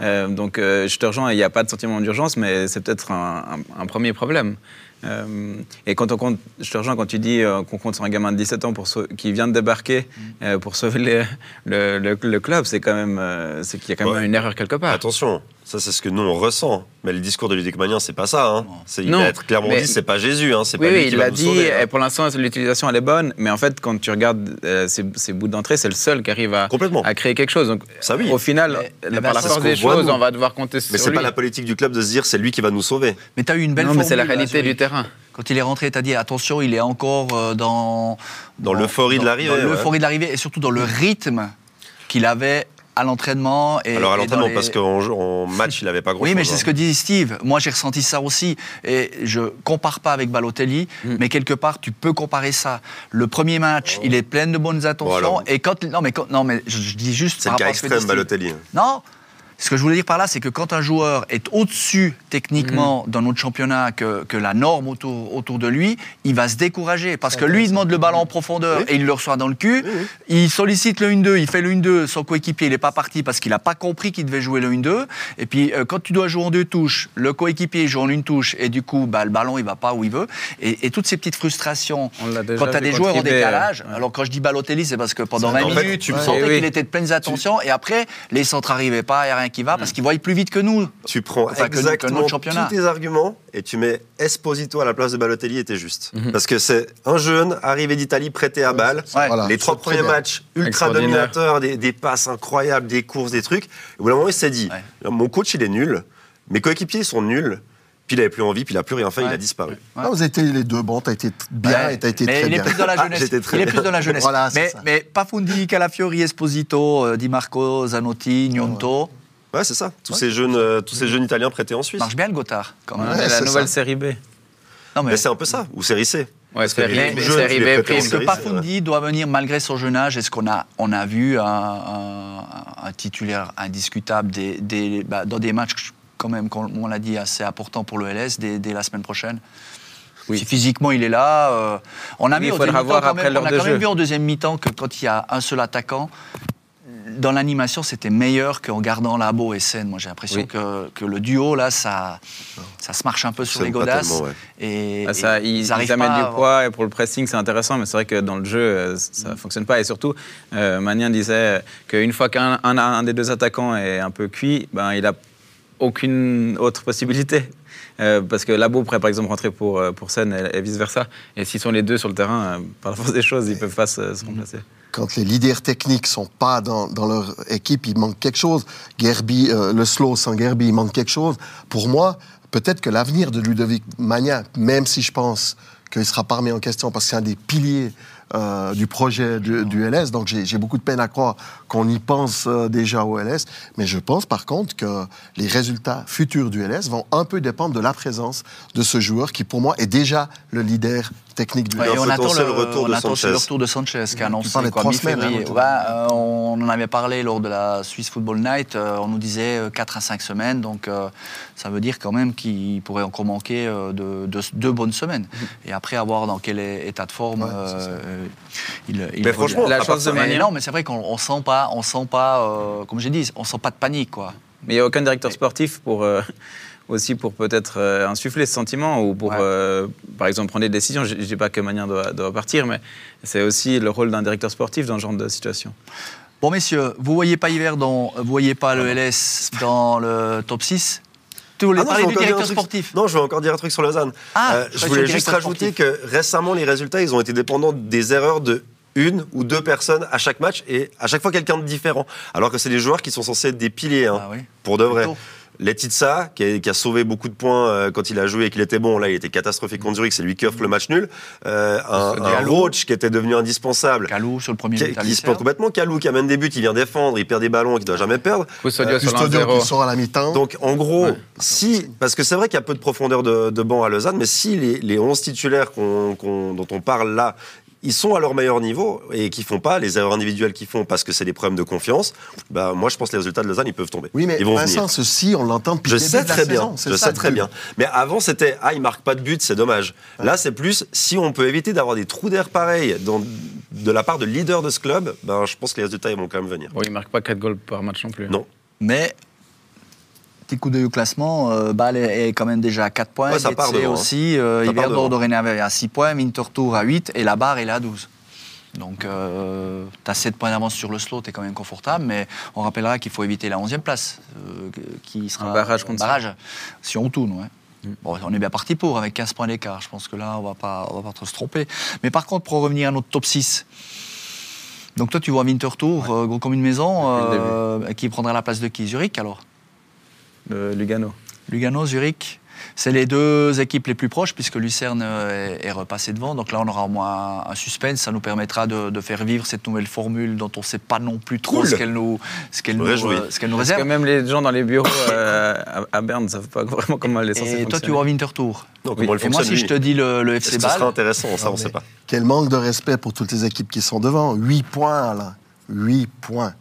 Euh, donc euh, je te rejoins, il n'y a pas de sentiment d'urgence, mais c'est peut-être un, un- un premier problème. Euh, et quand on compte, je te rejoins quand tu dis qu'on compte sur un gamin de 17 ans pour qui vient de débarquer euh, pour sauver les- le, le- le club, c'est quand même, c'est qu'il y a quand même Ouais. une erreur quelque part. Attention, ça c'est ce que nous on ressent. Mais le discours de Ludovic Magnin, c'est pas ça. Hein. C'est- Il Non, va être clairement mais- dit, c'est pas Jésus. Hein. C'est Oui, pas lui oui, qui il l'a dit, sauver, hein. et pour l'instant, l'utilisation, elle est bonne, mais en fait, quand tu regardes euh, ces, ces bouts d'entrée, c'est le seul qui arrive à, Complètement. à créer quelque chose. Donc, Ça, oui. au final, Mais- la- mais par la c'est force des choses, nous. on va devoir compter Mais sur c'est lui. pas la politique du club de se dire c'est lui qui va nous sauver. Mais tu as eu une belle non, mais c'est la réalité là, du terrain. Quand il est rentré, tu as dit attention, il est encore euh, dans. Dans l'euphorie de l'arrivée, Dans l'euphorie de l'arrivée et surtout dans le rythme qu'il avait à l'entraînement. Et, Alors à l'entraînement, les- parce qu'en match, il avait pas grand Oui, mais c'est ce que dit Steve. Moi, j'ai ressenti ça aussi. Et je compare pas avec Balotelli, Hmm. mais quelque part, tu peux comparer ça. Le premier match, il est plein de bonnes intentions. alors- et quand. Non, mais, quand- non, mais je, je dis juste. C'est le cas extrême. Balotelli. Non. Ce que je voulais dire par là, c'est que quand un joueur est au-dessus techniquement dans notre championnat que, que la norme autour, autour de lui, il va se décourager. Parce que lui, il demande le ballon en profondeur Oui. et il le reçoit dans le cul. Oui, oui. Il sollicite le 1-2, il fait le 1-2, son coéquipier, il n'est pas parti parce qu'il n'a pas compris qu'il devait jouer le 1-2. Et puis, euh, quand tu dois jouer en deux touches, le coéquipier joue en une touche et du coup, bah, le ballon, il va pas où il veut. Et, et toutes ces petites frustrations, quand tu as des joueurs en décalage, ouais. alors quand je dis Balotelli, c'est parce que pendant C'est- 20 en fait, minutes, tu ouais. sentais oui. qu'il était de pleines attentions et après, les centres n'arrivaient pas, il n'y a rien qui va parce qu'ils voient plus vite que nous. Tu prends Enfin, que- que exactement tous tes arguments et tu mets Esposito à la place de Balotelli et t'es juste. Mhm. Parce que c'est un jeune arrivé d'Italie prêté à balle. Ouais. Voilà, les trois premiers matchs ultra dominateurs, des, des passes incroyables, des courses, des trucs. Et au bout d'un moment, il s'est dit Mon coach, il est nul. Mes coéquipiers, ils sont nuls. Puis il avait plus envie, puis il a plus rien fait, il Ouais. a disparu. Ah, vous avez été les deux bons, tu as été bien Ouais. et tu as été mais très il est bien. plus dans la Ah, *laughs* jeunesse. très il est plus dans la jeunesse. Voilà, mais, mais Pafundi, Calafiori, Esposito, euh, Di Marco, Zanotti, Gnonto, Ouais, c'est ça. Tous, ces jeunes, euh, tous ces jeunes Italiens prêtés en Suisse. marche bien le Gotthard. Quand même. Ouais, la nouvelle ça. série B. Non, mais Mais c'est un peu ça. Ou série C. Ouais, Parce que série jeunes, série B, Est-ce que Pafundi doit venir malgré son jeune âge Est-ce qu'on a, on a vu un, un- un titulaire indiscutable des, des- bah, dans des matchs, quand même, comme on l'a dit, assez importants pour le LS dès, dès la semaine prochaine? Oui. Si physiquement il est là, euh, on a Oui, au deuxième mi-temps on a quand même vu en deuxième mi-temps que quand il y a un seul attaquant, dans l'animation, c'était meilleur qu'en gardant Labo et Sen. Moi, j'ai l'impression Oui. que, que le duo, là, ça, ça se marche un peu sur les godasses. ouais. Et, Ah, ça, et ils, ils arrivent amènent du poids et pour le pressing, c'est intéressant, mais c'est vrai que dans le jeu, euh, ça ne fonctionne pas. Et surtout, euh, Magnin disait qu'une fois qu'un un, un des deux attaquants est un peu cuit, ben, il n'a aucune autre possibilité. Euh, parce que Labo pourrait par exemple rentrer pour, euh, pour et, vice-versa. Et s'ils sont les deux sur le terrain, euh, par la force des choses, ils ne peuvent pas se, remplacer. quand les leaders techniques sont pas dans, leur équipe, il manque quelque chose. Gerby, le slow sans Gerby, il manque quelque chose. Pour moi, peut-être que l'avenir de Ludovic Magna, même si je pense qu'il sera pas remis en question parce que c'est un des piliers euh, du projet du, du LS, donc j'ai beaucoup de peine à croire qu'on y pense euh, déjà au LS, mais je pense par contre que les résultats futurs du LS vont un peu dépendre de la présence de ce joueur qui pour moi est déjà le leader technique du Ouais, et on Un attend, le, retour on de attend le retour de Sanchez qui a annoncé quoi, trois semaines, mi-février. hein, Ouais, euh, on en avait parlé lors de la Swiss Football Night. euh, on nous disait 4 à 5 semaines. Donc euh, ça veut dire quand même qu'il pourrait encore manquer euh, de, de- deux bonnes semaines. Et après, à voir dans quel état de forme Ouais, euh, il, il Mais franchement, La chance de Magnin. non, mais c'est vrai qu'on on sent pas, on sent pas euh, comme j'ai dit, on sent pas de panique. quoi. Mais il n'y a aucun directeur sportif pour euh, aussi pour peut-être euh, insuffler ce sentiment ou pour, Ouais. euh, par exemple, prendre des décisions. Je ne dis pas que Magnin doit, doit partir, mais c'est aussi le rôle d'un directeur sportif dans ce genre de situation. Bon, messieurs, vous voyez pas hiver dans, vous voyez pas le LS dans le top 6 Tu voulais Ah non, je parler veux du encore dire un directeur truc- sportif Non, je veux encore dire un truc sur Lausanne. Ah, Euh, je voulais juste rajouter que récemment, les résultats, ils ont été dépendants des erreurs de une ou deux personnes à chaque match et à chaque fois quelqu'un de différent. Alors que c'est des joueurs qui sont censés être des piliers, hein, Ah oui. pour de vrai. Plutôt. Letitsa, qui a, qui a sauvé beaucoup de points euh, quand il a joué et qu'il était bon, là il était catastrophique contre Zurich, c'est lui qui offre le match nul. Euh, un, un. Roach qui était devenu indispensable. Calou sur le premier Qui, but qui se plante complètement. Calou qui amène des buts, il vient défendre, il perd des ballons qu'il doit jamais perdre. Custodio sur Custodio qui 1-0. sort à la mi-temps. Donc en gros, Ouais. si, parce que c'est vrai qu'il y a peu de profondeur de, de banc à Lausanne, mais si les, les 11 titulaires dont on parle là, ils sont à leur meilleur niveau et qui font pas les erreurs individuelles qu'ils font parce que c'est des problèmes de confiance, bah moi je pense que les résultats de Lausanne ils peuvent tomber. Oui, mais ils vont Vincent, venir. ceci, on l'entend depuis Je le début sais de la très bien, saison. C'est je ça, sais très bien. Mais avant c'était ah ils marquent pas de but, c'est dommage. Là c'est plus si on peut éviter d'avoir des trous d'air pareils dans, de la part de leader de ce club, ben je pense que les résultats ils vont quand même venir. Bon, il ne marque pas 4 goals par match non plus. Non. Mais, petit coup d'œil au classement, euh, Bâle est quand même déjà à 4 points. Ouais, ça part devant, hein. aussi, euh, dorénavant à 6 points, Mintertour à 8 et la barre est là à 12. Donc, euh, tu as 7 points d'avance sur le slot, tu es quand même confortable, mais on rappellera qu'il faut éviter la 11e place, euh, qui sera Un barrage contre ça. barrage, si on tourne. Ouais. Bon, on est bien parti pour, avec 15 points d'écart. Je pense que là, on va pas, on va pas trop se tromper. Mais par contre, pour revenir à notre top 6, donc toi, tu vois Winterthur, euh, gros comme une maison, euh, qui prendra la place de qui? Zurich alors? Lugano. Lugano, Zurich c'est les deux équipes les plus proches puisque Lucerne est, est repassé devant. Donc là, on aura au moins un suspense. Ça nous permettra de, de faire vivre cette nouvelle formule dont on ne sait pas non plus trop Cool. ce qu'elle nous, ce qu'elle euh, ce qu'elle nous Parce que réserve. même les gens dans les bureaux euh, à, à Berne ne savent pas vraiment comment elle est censée Et toi, tu vois Winterthur. Donc Oui. Et moi, si je te dis le, FC ce sera intéressant Ça on sait mais pas. Quel manque de respect pour toutes les équipes qui sont devant. 8 points, là. 8 points.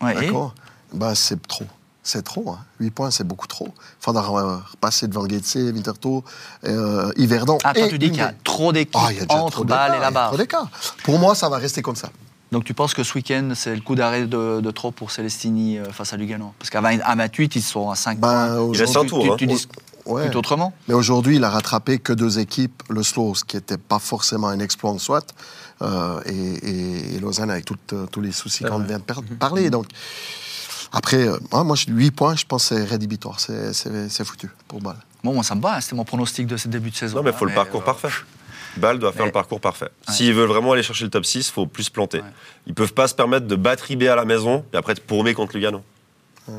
ouais, et D'accord? Ben, C'est trop. C'est trop. Hein. 8 points, c'est beaucoup trop. Il faudra euh, repasser devant Getse, Winterthur, euh, Yverdon. Ah, toi, et tu dis qu'il y a trop d'équipes Ah, entre Bâle et la il y a barre. trop d'écart. Pour moi, ça va rester comme ça. Donc tu penses que ce week-end, c'est le coup d'arrêt de, de trop pour Celestini euh, face à Lugano? Parce qu'à 20 à 28, ils sont à 5 Ben, Il reste un tour. tu, hein. tu dis Ouais. tout autrement? Mais aujourd'hui, il a rattrapé que deux équipes, le Slow, ce qui n'était pas forcément un exploit en soit, euh, et, et- et Lausanne avec euh, tous les soucis qu'on vient de per- parler. Donc, après, euh, moi, moi, je- 8 points, je pense que c'est rédhibitoire, c'est- c'est c'est foutu pour balle. Bon, moi, ça me va, hein, c'était mon pronostic de ce début de saison. Non, mais il faut hein, le parcours euh, parfait. Bâle doit faire mais- le parcours parfait. Ouais. S'ils veulent vraiment aller chercher le top 6, il faut plus se planter. Ouais. Ils peuvent pas se permettre de battre IB à la maison et après être paumé contre Lugano.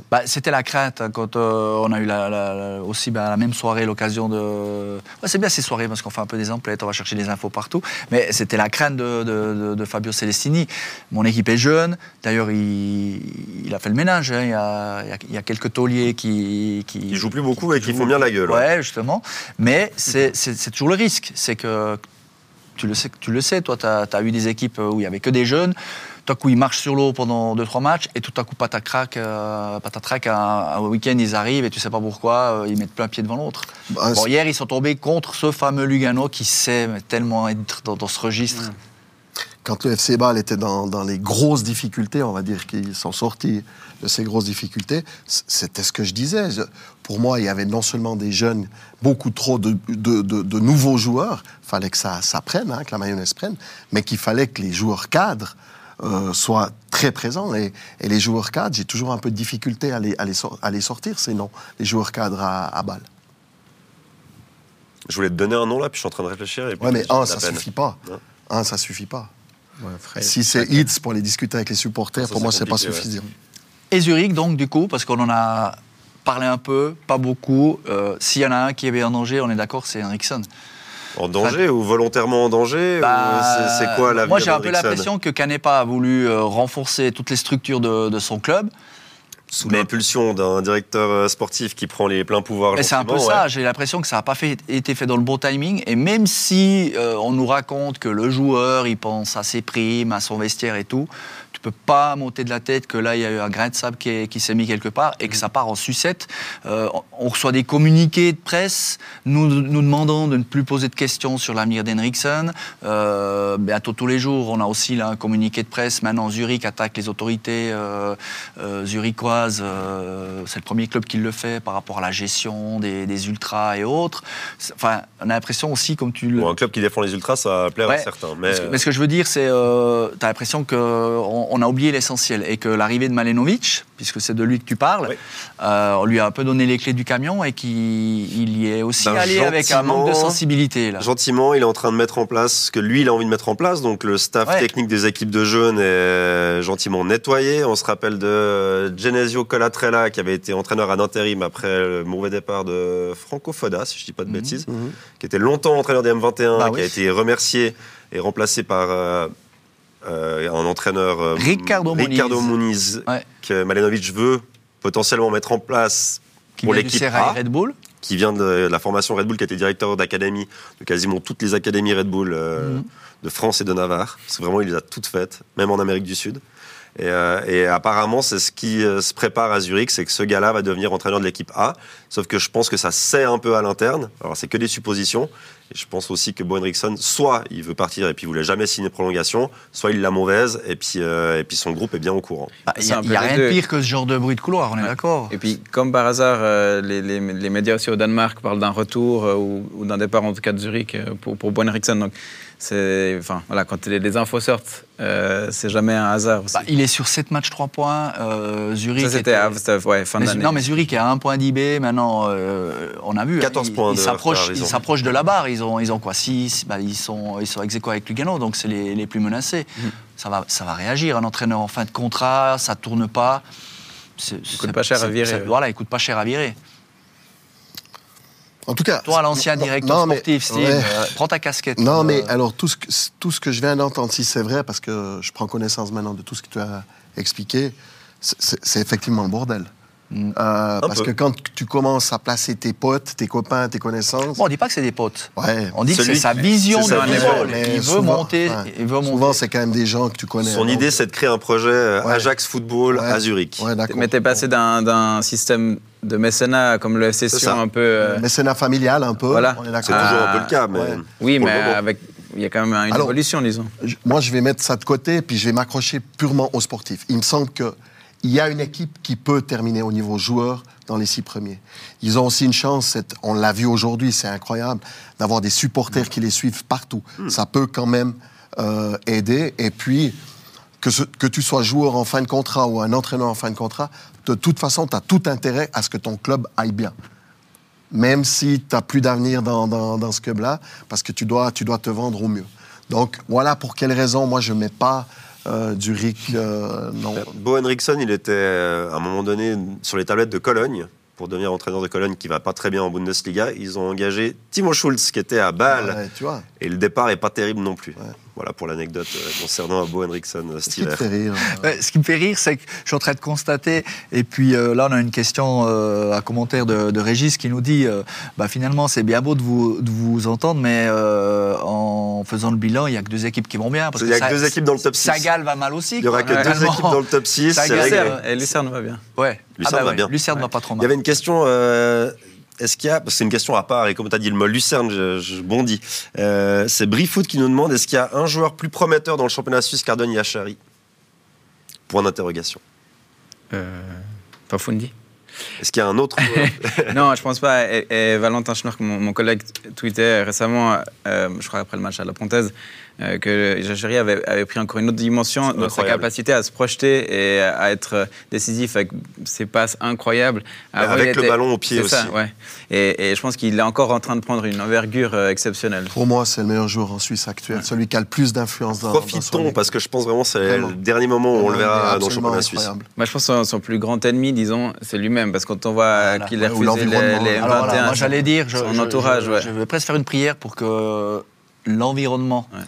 Bah, c'était la crainte hein, quand euh, on a eu la, la- la- aussi bah, la même soirée l'occasion de. Ouais, c'est bien ces soirées parce qu'on fait un peu des emplettes, on va chercher des infos partout. Mais c'était la crainte de, de- de- de Fabio Celestini. Mon équipe est jeune. D'ailleurs, il, il a fait le ménage. hein. Il, y a, il y quelques tauliers qui. qui jouent plus beaucoup et qui font bien la gueule. ouais. Ouais, justement. Mais c'est toujours le risque. C'est que tu le sais, tu le sais toi, tu as, eu des équipes où il n'y avait que des jeunes. Tout à coup, ils marchent sur l'eau pendant 2-3 matchs et tout à coup, patatrac, euh, patatrac, un, un week-end, ils arrivent et tu sais pas pourquoi, euh, ils mettent plein pied devant l'autre. Bah, Bon, hier, ils sont tombés contre ce fameux Lugano qui sait tellement être dans, dans ce registre. quand le FC Bâle était dans, dans les grosses difficultés, on va dire qu'ils sont sortis de ces grosses difficultés, c'était ce que je disais. Pour moi, il y avait non seulement des jeunes, beaucoup trop de, de- de- de nouveaux joueurs, il fallait que ça, ça prenne, hein, que la mayonnaise prenne, mais qu'il fallait que les joueurs cadres euh, soient très présents. Et, et les joueurs cadres, j'ai toujours un peu de difficulté à les, à les, à les sortir, sinon, les joueurs cadres à, à Bâle. Je voulais te donner un nom là, puis je suis en train de réfléchir. Et puis Ouais, mais un, ça peine. suffit pas. Non. Un, ça suffit pas. Ouais. Si c'est hits pour les discuter avec les supporters, Ça, pour moi, c'est pas compliqué, ouais. suffisant. Et Zurich, donc, du coup, parce qu'on en a parlé un peu, pas beaucoup. Euh, S'il y en a un qui est en danger, on est d'accord, c'est Henriksen. En danger ou volontairement en danger Bah, c'est- quoi la Moi, j'ai un peu l'impression que Canepa a voulu euh, renforcer toutes les structures de, de son club. Sous l'impulsion d'un directeur euh, sportif qui prend les pleins pouvoirs. C'est un peu ça, j'ai l'impression que ça n'a pas fait, été fait dans le bon timing. Et même si euh, on nous raconte que le joueur, il pense à ses primes, à son vestiaire et tout, peux pas monter de la tête que là, il y a eu un grain de sable qui, est- qui s'est mis quelque part et que ça part en sucette. Euh, on- reçoit des communiqués de presse nous, nous demandant de ne plus poser de questions sur l'avenir d'Henriksen. Euh, bientôt tous les jours, on a aussi là, un communiqué de presse. Maintenant, Zurich attaque les autorités euh, euh, zurichoises. C'est le premier club qui le fait par rapport à la gestion des, des ultras et autres. Enfin, on a l'impression aussi, comme tu le, Bon, un club qui défend les ultras, ça plaire Ouais. à certains. Mais, mais, ce, que je veux dire, c'est tu as l'impression qu'on on a oublié l'essentiel et que l'arrivée de Malenovic, puisque c'est de lui que tu parles, Oui. euh, on lui a un peu donné les clés du camion et qu'il il y est aussi Ben, allé avec un manque de gentiment- sensibilité. Là. Gentiment, il est en train de mettre en place ce que lui, il a envie de mettre en place. Donc, le staff Ouais. technique des équipes de jeunes est euh, gentiment nettoyé. On se rappelle de euh, Genesio Colatrella, qui avait été entraîneur à intérim après le mauvais départ de Franco Foda, si je dis pas de Mhm. bêtises, qui était longtemps entraîneur des M21, Bah qui oui. a été remercié et remplacé par euh, euh, un entraîneur euh, Ricardo. Ricardo Muniz, Ouais. que Malenovic veut potentiellement mettre en place qui pour l'équipe A. Red Bull. qui vient de la formation Red Bull, qui a été directeur d'académie de quasiment toutes les académies Red Bull euh, Mhm. de France et de Navarre. Parce que vraiment, il les a toutes faites, même en Amérique du Sud. Et, euh, et apparemment, c'est ce qui euh, se prépare à Zurich, c'est que ce gars-là va devenir entraîneur de l'équipe A. Sauf que je pense que ça sait un peu à l'interne. Alors, c'est que des suppositions. Et je pense aussi que Bo Henriksen, soit il veut partir et puis il voulait jamais signer de prolongation, soit il l'a mauvaise et puis, euh, et puis son groupe est bien au courant. Bah, Il C'est n'y a, y rien de pire que ce genre de bruit de couloir, on est d'accord. Et puis, comme par hasard, euh, les, les- les médias aussi au Danemark parlent d'un retour euh, ou, ou d'un départ, en tout cas de Zurich, euh, pour, pour Bo Henriksen. Donc, c'est, enfin, voilà, quand les, les infos sortent, euh, c'est jamais un hasard aussi. Bah, il est sur 7 matchs, 3 points. euh, Zurich. ça, c'était était- ouais, fin d'année. non, mais Zurich est à un point d'IB. Maintenant, euh, on a vu. 14 hein, ils- points Ils de s'approchent, ils de la barre. Ils ont, ils ont quoi 6 bah, Ils sont, ils sont ex avec Lugano, donc c'est les, les plus menacés. Mhm. Ça, va, ça va réagir. Un entraîneur en fin de contrat, ça tourne pas. C'est- coûte pas cher à virer. Voilà, il coûte pas cher à virer. En tout cas. Toi, l'ancien directeur non, mais- sportif, Steve, ouais. euh, prends ta casquette. Non, Euh, mais alors, tout ce, que, tout ce que je viens d'entendre, si c'est vrai, parce que je prends connaissance maintenant de tout ce que tu as expliqué, c'est effectivement le bordel. Mm. Euh, parce peu. que quand tu commences à placer tes potes, tes copains, tes connaissances. Bon, on dit pas que c'est des potes. ouais. On dit que c'est sa vision de football. Il veut monter. ouais. Il veut Souvent, c'est quand même des gens que tu connais. Son donc- idée, c'est de créer un projet euh, Ouais. Ajax Football Ouais. à Zurich. Mais t'es passé d'un, système de mécénat comme le FC Sion ça. un peu. euh, Mécénat familial, un peu. Voilà. On est d'accord. C'est toujours un peu Ah, le cas, mais. ouais. oui, mais avec. Il y a quand même une Alors- évolution, disons. Moi, je vais mettre ça de côté, puis je vais m'accrocher purement aux sportifs. Il me semble qu'il y a une équipe qui peut terminer au niveau joueur dans les six premiers. Ils ont aussi une chance, on l'a vu aujourd'hui, c'est incroyable, d'avoir des supporters qui les suivent partout. Ça peut quand même euh, aider. Et puis, que, ce- que tu sois joueur en fin de contrat ou un entraîneur en fin de contrat, de toute façon, tu as tout intérêt à ce que ton club aille bien même si tu n'as plus d'avenir dans, dans- dans ce club-là, parce que tu dois, tu dois te vendre au mieux. Donc voilà pour quelle raison moi je ne mets pas euh, euh, non. Bo Henriksen, il était euh, à un moment donné sur les tablettes de Cologne pour devenir entraîneur de Cologne qui va pas très bien en Bundesliga. Ils ont engagé Timo Schulz qui était à Bâle Ouais, tu vois, et le départ est pas terrible non plus. Ouais. Voilà pour l'anecdote euh, concernant Bo Henriksen euh, ce qui hiver. fait rire. euh, Ouais, ce qui me fait rire, c'est que je suis en train de constater, et puis euh, là on a une question, euh, un commentaire de, de Régis qui nous dit, euh, bah, finalement c'est bien beau de vous, de vous entendre, mais euh, en faisant le bilan, il n'y a que deux équipes qui vont bien. Parce Il y a que que deux équipes dans le top 6. Sagal va mal aussi. Il y aura que deux équipes dans le top 6. Ça C'est gagne. réglé. Lucerne, et Lucerne va bien. Ouais. Lucerne ah bah va ouais, bien. Lucerne va pas trop Il mal. y avait une question euh, est-ce qu'il y a, parce que c'est une question à part, et comme tu as dit le mot Lucerne, je, je bondis. Euh, c'est Brifoot qui nous demande est-ce qu'il y a un joueur plus prometteur dans le championnat suisse qu'Ardon Yachari Point d'interrogation. Euh, Fafundi Est-ce qu'il y a un autre *laughs* *laughs* non, je pense pas. Et, et Valentin Schnork, mon, mon collègue, tweetait récemment, euh, je crois après le match à la Pontaise, euh, que Jacheri avait, avait pris encore une autre dimension dans sa capacité à se projeter et à être euh, décisif avec ses passes incroyables. Avant, Avec le ballon au pied ça, aussi. ouais. et, et je pense qu'il est encore en train de prendre une envergure euh, exceptionnelle. Pour moi, c'est le meilleur joueur en Suisse actuel, celui qui a le plus d'influence dans, dans son Profitons, équipe. parce que je pense vraiment que c'est le dernier moment où on le verra dans le championnat suisse. Moi, je pense que son, son plus grand ennemi, disons, c'est lui-même. Parce que quand on voit Voilà. qu'il a Ouais, refusé les, l'environnement. les Alors voilà, 21, moi j'allais dire, je, son je- entourage, je, ouais. je vais presque faire une prière pour que l'environnement Ouais.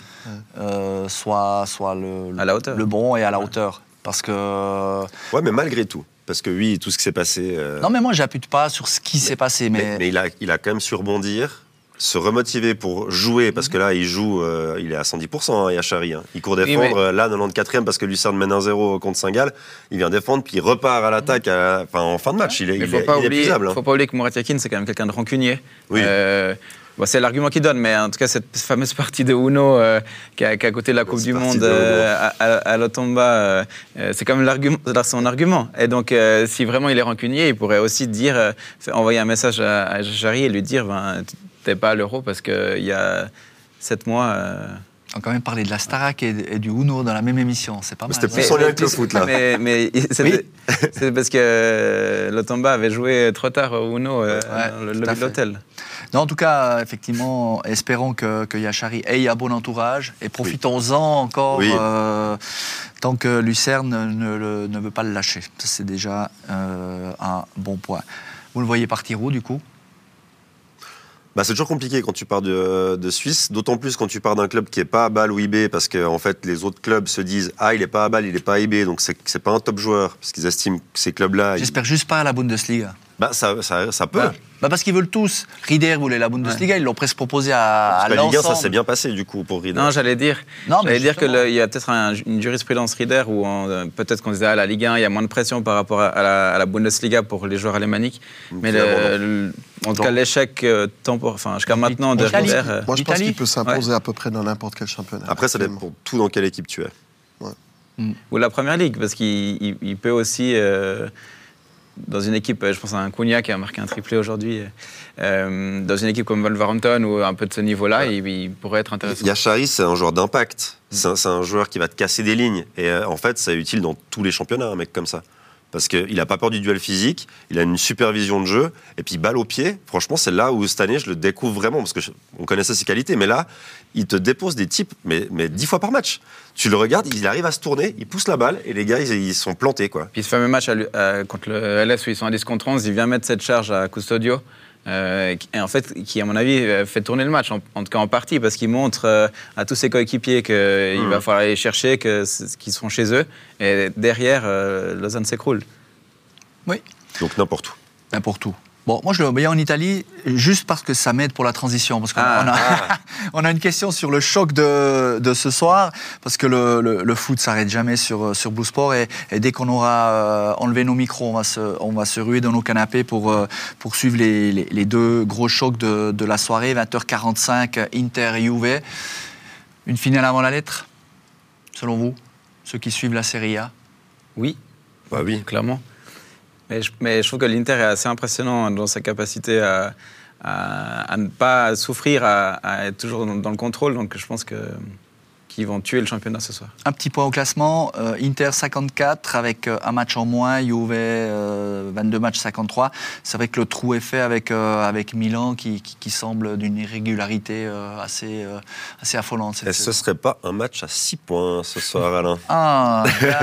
Euh, soit, soit le, À la hauteur. le bon et à la hauteur. Parce que. Ouais, mais malgré tout, parce que oui, tout ce qui s'est passé. euh, Non, mais moi, j'appuie pas sur ce qui s'est passé. mais, Mais, mais il, a, il a quand même su rebondir, se remotiver pour jouer, parce que là, il joue, euh, il est à 110%, hein, Yachari. hein. Il court défendre, mais- euh, là, 94e, parce que Lucerne mène 1-0 contre Saint-Gall. Il vient défendre, puis il repart à l'attaque à- enfin, en fin de match. Il est, Il il faut est, pas il est oublier, épuisable, hein. faut pas oublier que c'est quand même quelqu'un de rancunier. Oui. Euh, bon, c'est l'argument qu'il donne, mais en tout cas, cette fameuse partie de Uno euh, qui, à, qui côté de la Coupe du Monde de euh, à, à, l'Otomba, euh, c'est quand même l'argument, son argument. Et donc, si vraiment il est rancunier, il pourrait aussi dire, envoyer un message à, à Jari et lui dire ben, t'es pas à l'euro parce qu'il y a sept mois. On a quand même parlé de la Starac et, et du Uno dans la même émission. C'est pas Mais mal. c'était plus son lien avec le foot, là. Mais, mais *laughs* c'était- c'est parce que euh, l'Otomba avait joué trop tard au Uno euh, Ouais, dans le lobby de l'hôtel. Non, en tout cas, effectivement, espérons que, que Yachari ait un bon entourage et profitons-en encore Oui. euh, tant que Lucerne ne, ne veut pas le lâcher. C'est déjà euh, un bon point. Vous le voyez partir où, du coup? Bah, c'est toujours compliqué quand tu pars de, de Suisse, d'autant plus quand tu pars d'un club qui est pas à Bâle ou IB, parce que fait, les autres clubs se disent Ah, il est pas à Bâle, il est pas à IB, donc c'est c'est pas un top joueur, parce qu'ils estiment que ces clubs-là. J'espère juste pas à la Bundesliga. Bah, ça, ça, ça peut. Bah, bah parce qu'ils veulent tous. Rieder voulait la Bundesliga, ils l'ont presque proposé à, Parce à que la Ligue 1, ça l'ensemble. s'est bien passé du coup pour Rieder. Non, j'allais dire, Non, mais j'allais dire qu'il y a peut-être un- une jurisprudence Rieder où on, euh, peut-être qu'on disait à la Ligue 1, il y a moins de pression par rapport à, à la, à la Bundesliga pour les joueurs alémaniques. Mais le- en tout cas, l'échec euh, temporaire, enfin jusqu'à maintenant de Italie. Rieder. euh, Moi, je pense qu'il peut s'imposer à peu près dans n'importe quel championnat. Après, ça dépend pour tout dans quelle équipe tu es. Ou la première ligue, parce qu'il il- il peut aussi, euh, dans une équipe, euh, je pense à un Cunha qui a marqué un triplé aujourd'hui, euh, dans une équipe comme Wolverhampton ou un peu de ce niveau-là, il, il pourrait être intéressant. Yachari, c'est un joueur d'impact. Mm. C'est un, joueur qui va te casser des lignes. Et euh, en fait, c'est utile dans tous les championnats, un mec comme ça. Parce qu'il n'a pas peur du duel physique, il a une supervision de jeu, et puis balle au pied, franchement, c'est là où cette année, je le découvre vraiment, parce que on connaissait ses qualités, mais là, il te dépose des types, mais, mais dix fois par match. Tu le regardes, il arrive à se tourner, il pousse la balle, et les gars, ils, sont plantés, quoi. Puis ce fameux match à- contre le LS où ils sont à 10 contre 11, il vient mettre cette charge à Custodio. Euh, qui- et en fait, qui, à mon avis, euh, fait tourner le match, en, en tout cas en partie, parce qu'il montre euh, à tous ses coéquipiers qu'il va falloir aller chercher, qu'ils sont chez eux. Et derrière, euh, Lausanne s'écroule. Oui. Donc n'importe où. N'importe où. Bon, moi je le vois bien en Italie, juste parce que ça m'aide pour la transition. Parce qu'on Ah, on a, *laughs* on a une question sur le choc de, de ce soir, parce que le, le, le foot s'arrête jamais sur, sur Blue Sport. Et, et dès qu'on aura euh, enlevé nos micros, on va se, on va se ruer dans nos canapés pour, euh, pour suivre les, les, les deux gros chocs de, de la soirée, 20h45, Inter-Juve. Une finale avant la lettre, selon vous, ceux qui suivent la Serie A? Oui, Bah oui. clairement. Mais je, trouve que l'Inter est assez impressionnant dans sa capacité à, ne pas souffrir, à, à être toujours dans, dans le contrôle. Donc je pense que qu'ils vont tuer le championnat ce soir. Un petit point au classement. euh, Inter 54 avec euh, un match en moins. Juve euh, 22 matchs 53. C'est vrai que le trou est fait avec, euh, avec Milan qui, qui, qui semble d'une irrégularité euh, assez, euh, assez affolante. cette Et ce saison. serait pas un match à 6 points ce soir, Alain? Ah, bien,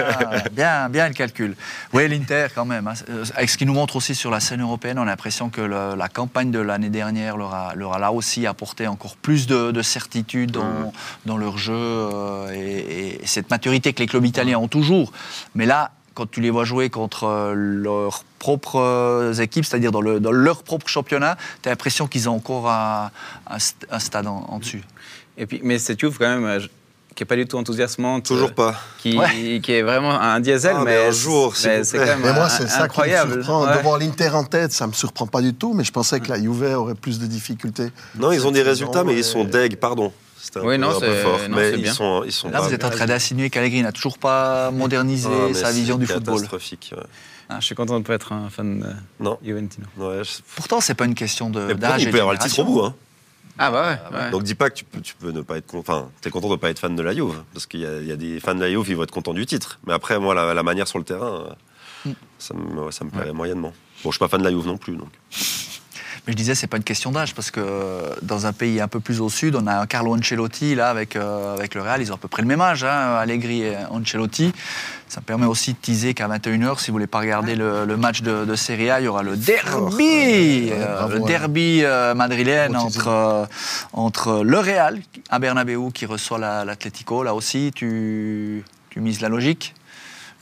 bien, bien le calcul. Oui, l'Inter quand même. hein. Avec ce qui nous montre aussi sur la scène européenne, on a l'impression que le- la campagne de l'année dernière leur a, leur a là aussi apporté encore plus de, de certitude dans, dans leur jeu euh, et, et cette maturité que les clubs italiens ont toujours. Mais là, quand tu les vois jouer contre euh, leurs propres euh, équipes, c'est-à-dire dans, le- dans leur propre championnat, tu as l'impression qu'ils ont encore un, un st- un stade en, en dessus. Et puis, mais cette Juve, quand même, euh, je- qui est pas du tout enthousiasmante. Toujours euh, pas. Qui, Ouais. qui est vraiment un diesel, Ah, mais mais, un jour, c'est quand même Mais moi, c'est ça qui me incroyable. surprend. Ouais. De voir l'Inter en tête, ça me surprend pas du tout, mais je pensais que la Juve aurait plus de difficultés. Non, ils ont des résultats, mais ils sont deg, pardon. C'était un, Oui, peu, non, un peu c'est- fort. non, mais c'est ils bien. sont, ils sont Là, pas vous êtes en train d'insinuer qu'Allegri n'a toujours pas modernisé Ah, mais sa vision du football. catastrophique. ouais. Ah, je suis content de ne pas être un fan de Non. Juventino. Ouais, je- Pourtant, c'est pas une question de- Mais d'âge. il peut y avoir le titre au bout. Hein. Ah bah ouais. ouais. Donc dis pas que tu peux, tu peux ne pas être content. Enfin, t'es content de pas être fan de la Juve, parce qu'il y, a- il y a des fans de la Juve, ils vont être contents du titre. Mais après, moi, la, la manière sur le terrain, euh, ça me, ça me plairait moyennement. Bon, je suis pas fan de la Juve non plus, donc. Mais je disais, c'est pas une question d'âge, parce que euh, dans un pays un peu plus au sud, on a Carlo Ancelotti, là, avec, euh, avec le Real, ils ont à peu près le même âge, hein, Allegri et Ancelotti. Ça me permet aussi de teaser qu'à 21h, si vous voulez pas regarder le, le match de, de Serie A, il y aura le derby, euh, bravo, le ouais. derby euh, madrilène entre, entre le Real, à Bernabeu, qui reçoit la- l'Atlético. Là aussi, tu, tu mises la logique,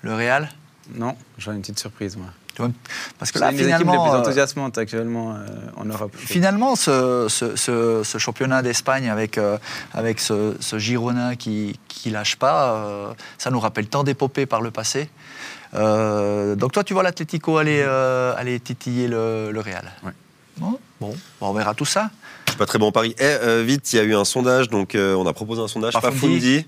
le Real? Non, j'aurais une petite surprise, moi. Parce que là, une des équipes les finalement, plus euh, enthousiasmantes actuellement euh, en Europe. Finalement, ce, ce- ce- ce championnat d'Espagne avec, euh, avec ce, ce Girona qui, qui lâche pas, euh, ça nous rappelle tant d'épopées par le passé. Euh, donc toi, tu vois l'Atlético aller, euh, aller titiller le, le Real. Ouais. Bon, bon, on verra tout ça. Je suis pas très bon en Paris. Eh, euh, vite, il y a eu un sondage, donc euh, on a proposé un sondage. Pafundi. Pafundi, euh,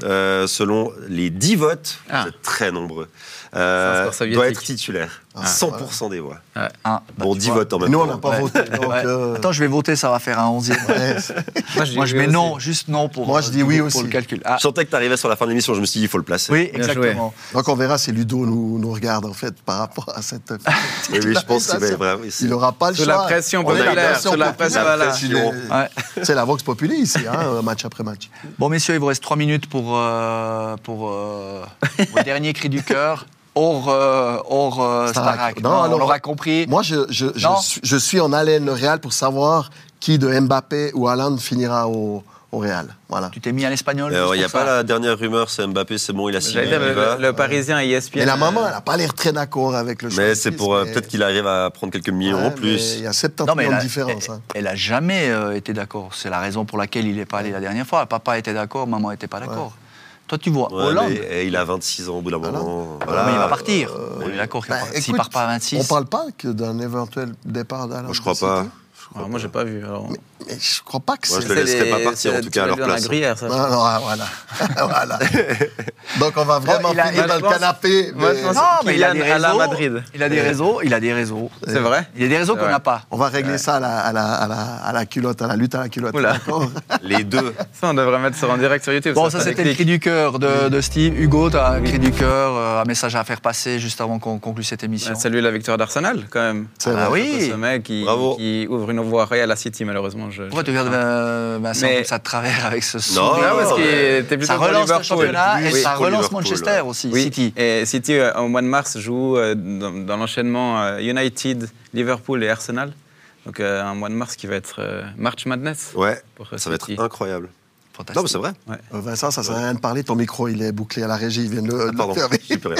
selon les 10 votes, Ah. vous êtes très nombreux, euh, doit être titulaire. Ah, 100% des voix. Hein, bah, bon, tu 10 vois. votes en même nous, on temps. n'a pas Ouais. voté. Donc, Ouais. euh, Attends, je vais voter, ça va faire un 11e. *laughs* ouais, c'est- Moi, je, Moi, je dis mets oui non, aussi. juste non pour, Moi, je dis oui pour aussi. le calcul. Ah, Je sentais que tu arrivais sur la fin de l'émission, je me suis dit, il faut le placer. oui, exactement. donc, on verra si Ludo nous, nous regarde, en fait, par rapport à cette. *laughs* Oui, oui, je pense qu'il va être vraiment. Il n'aura pas le Sous choix. la pression populaire, sous la pression. C'est la Vox Populi ici, hein, match après match. Bon, messieurs, il vous reste trois minutes pour, euh, pour euh, *laughs* vos derniers cris du cœur. Hors, euh, hors euh, Starac. Starac. Non, Non, alors- on l'aura compris. Moi, je, je, je, Non. suis, je suis en haleine le Real pour savoir qui de Mbappé ou Haaland finira au, au Real. Voilà. Tu t'es mis à l'espagnol Il n'y a pas la dernière rumeur, c'est Mbappé, c'est bon, il a signé. J'allais dire, il va. le, le Parisien et ESPN. Et la maman, euh, elle n'a pas l'air très d'accord avec le choix. Mais c'est pour euh, mais- peut-être qu'il arrive à prendre quelques millions Ouais, en plus. Il y a 70 Non, mais millions de a, différence. elle, hein. elle a jamais euh, été d'accord. C'est la raison pour laquelle il n'est pas allé la dernière fois. Papa était d'accord, maman n'était pas d'accord. Toi, tu vois, Ouais, Hollande. mais, et il a 26 ans au bout d'un Voilà. moment. Ah, Voilà. mais il va partir. Euh, on est d'accord qu'il Bah. S'il part pas à 26. On parle pas que d'un éventuel départ. Moi, je crois pas. Alors, moi, pas. j'ai pas vu. Alors... Mais je crois pas que Moi, c'est. je le laisserai les- pas partir, en tout cas, à leur dans la place. gruyère, ça. Non, non, ah, voilà. *laughs* voilà. *laughs* Donc on va vraiment il a- finir il dans le canapé. Mais Non, mais il a des Kylian à la réseaux. Madrid. Il a des réseaux. Il a des réseaux. C'est vrai Il y a des réseaux qu'on n'a pas. On va régler ça à la, à, la, à, la, à la culotte, à la lutte à la culotte. *laughs* Les deux. Ça, on devrait mettre ça en direct sur YouTube. Bon, ça c'était le cri du cœur de, de Steve. Hugo, tu as un cri du cœur, euh, un message à faire passer juste avant qu'on conclue cette émission. Saluer la victoire d'Arsenal, quand même. C'est Ah vrai. oui. Ce mec qui, Bravo. qui ouvre une voie royale à City, malheureusement. Je, Pourquoi je- tu regardes euh, Vincent Mais- comme ça de travers avec ce Non, sourire Ah, parce non, qu'il mais- était plutôt Ça relance le championnat et ça relance Liverpool, Manchester ouais. aussi, Oui, City. Et City, euh, au mois de mars, joue euh, dans, dans l'enchaînement euh, United, Liverpool et Arsenal. Donc un mois de mars qui va être March Madness. Ouais, Pour, ça va être incroyable. Fantastique. Non, mais c'est vrai. Euh, Vincent, ça sert à rien de parler. Ton micro, il est bouclé à la régie. Ils viennent de le, Ah, le pardon, rien. *laughs*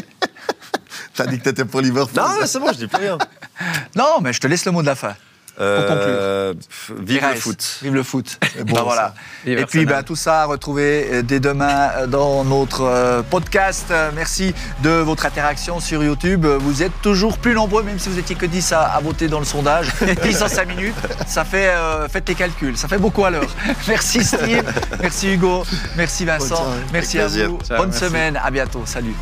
T'as dit que t'étais pour Liverpool. Non, mais c'est bon, je dis plus rien. *laughs* Non, mais je te laisse le mot de la fin. Euh, pff, Vive le foot. Vive le foot. *laughs* bon, Ben voilà. Vive Et puis ben, tout ça à retrouver euh, dès demain euh, dans notre podcast. Merci de votre interaction sur YouTube. Vous êtes toujours plus nombreux, même si vous étiez que 10 à, à voter dans le sondage. 10 en 5 minutes, ça fait, euh, faites tes calculs, ça fait beaucoup à l'heure. *laughs* Merci Steve, merci Hugo, merci Vincent, merci à vous. Ciao, Bonne merci. semaine, à bientôt, salut.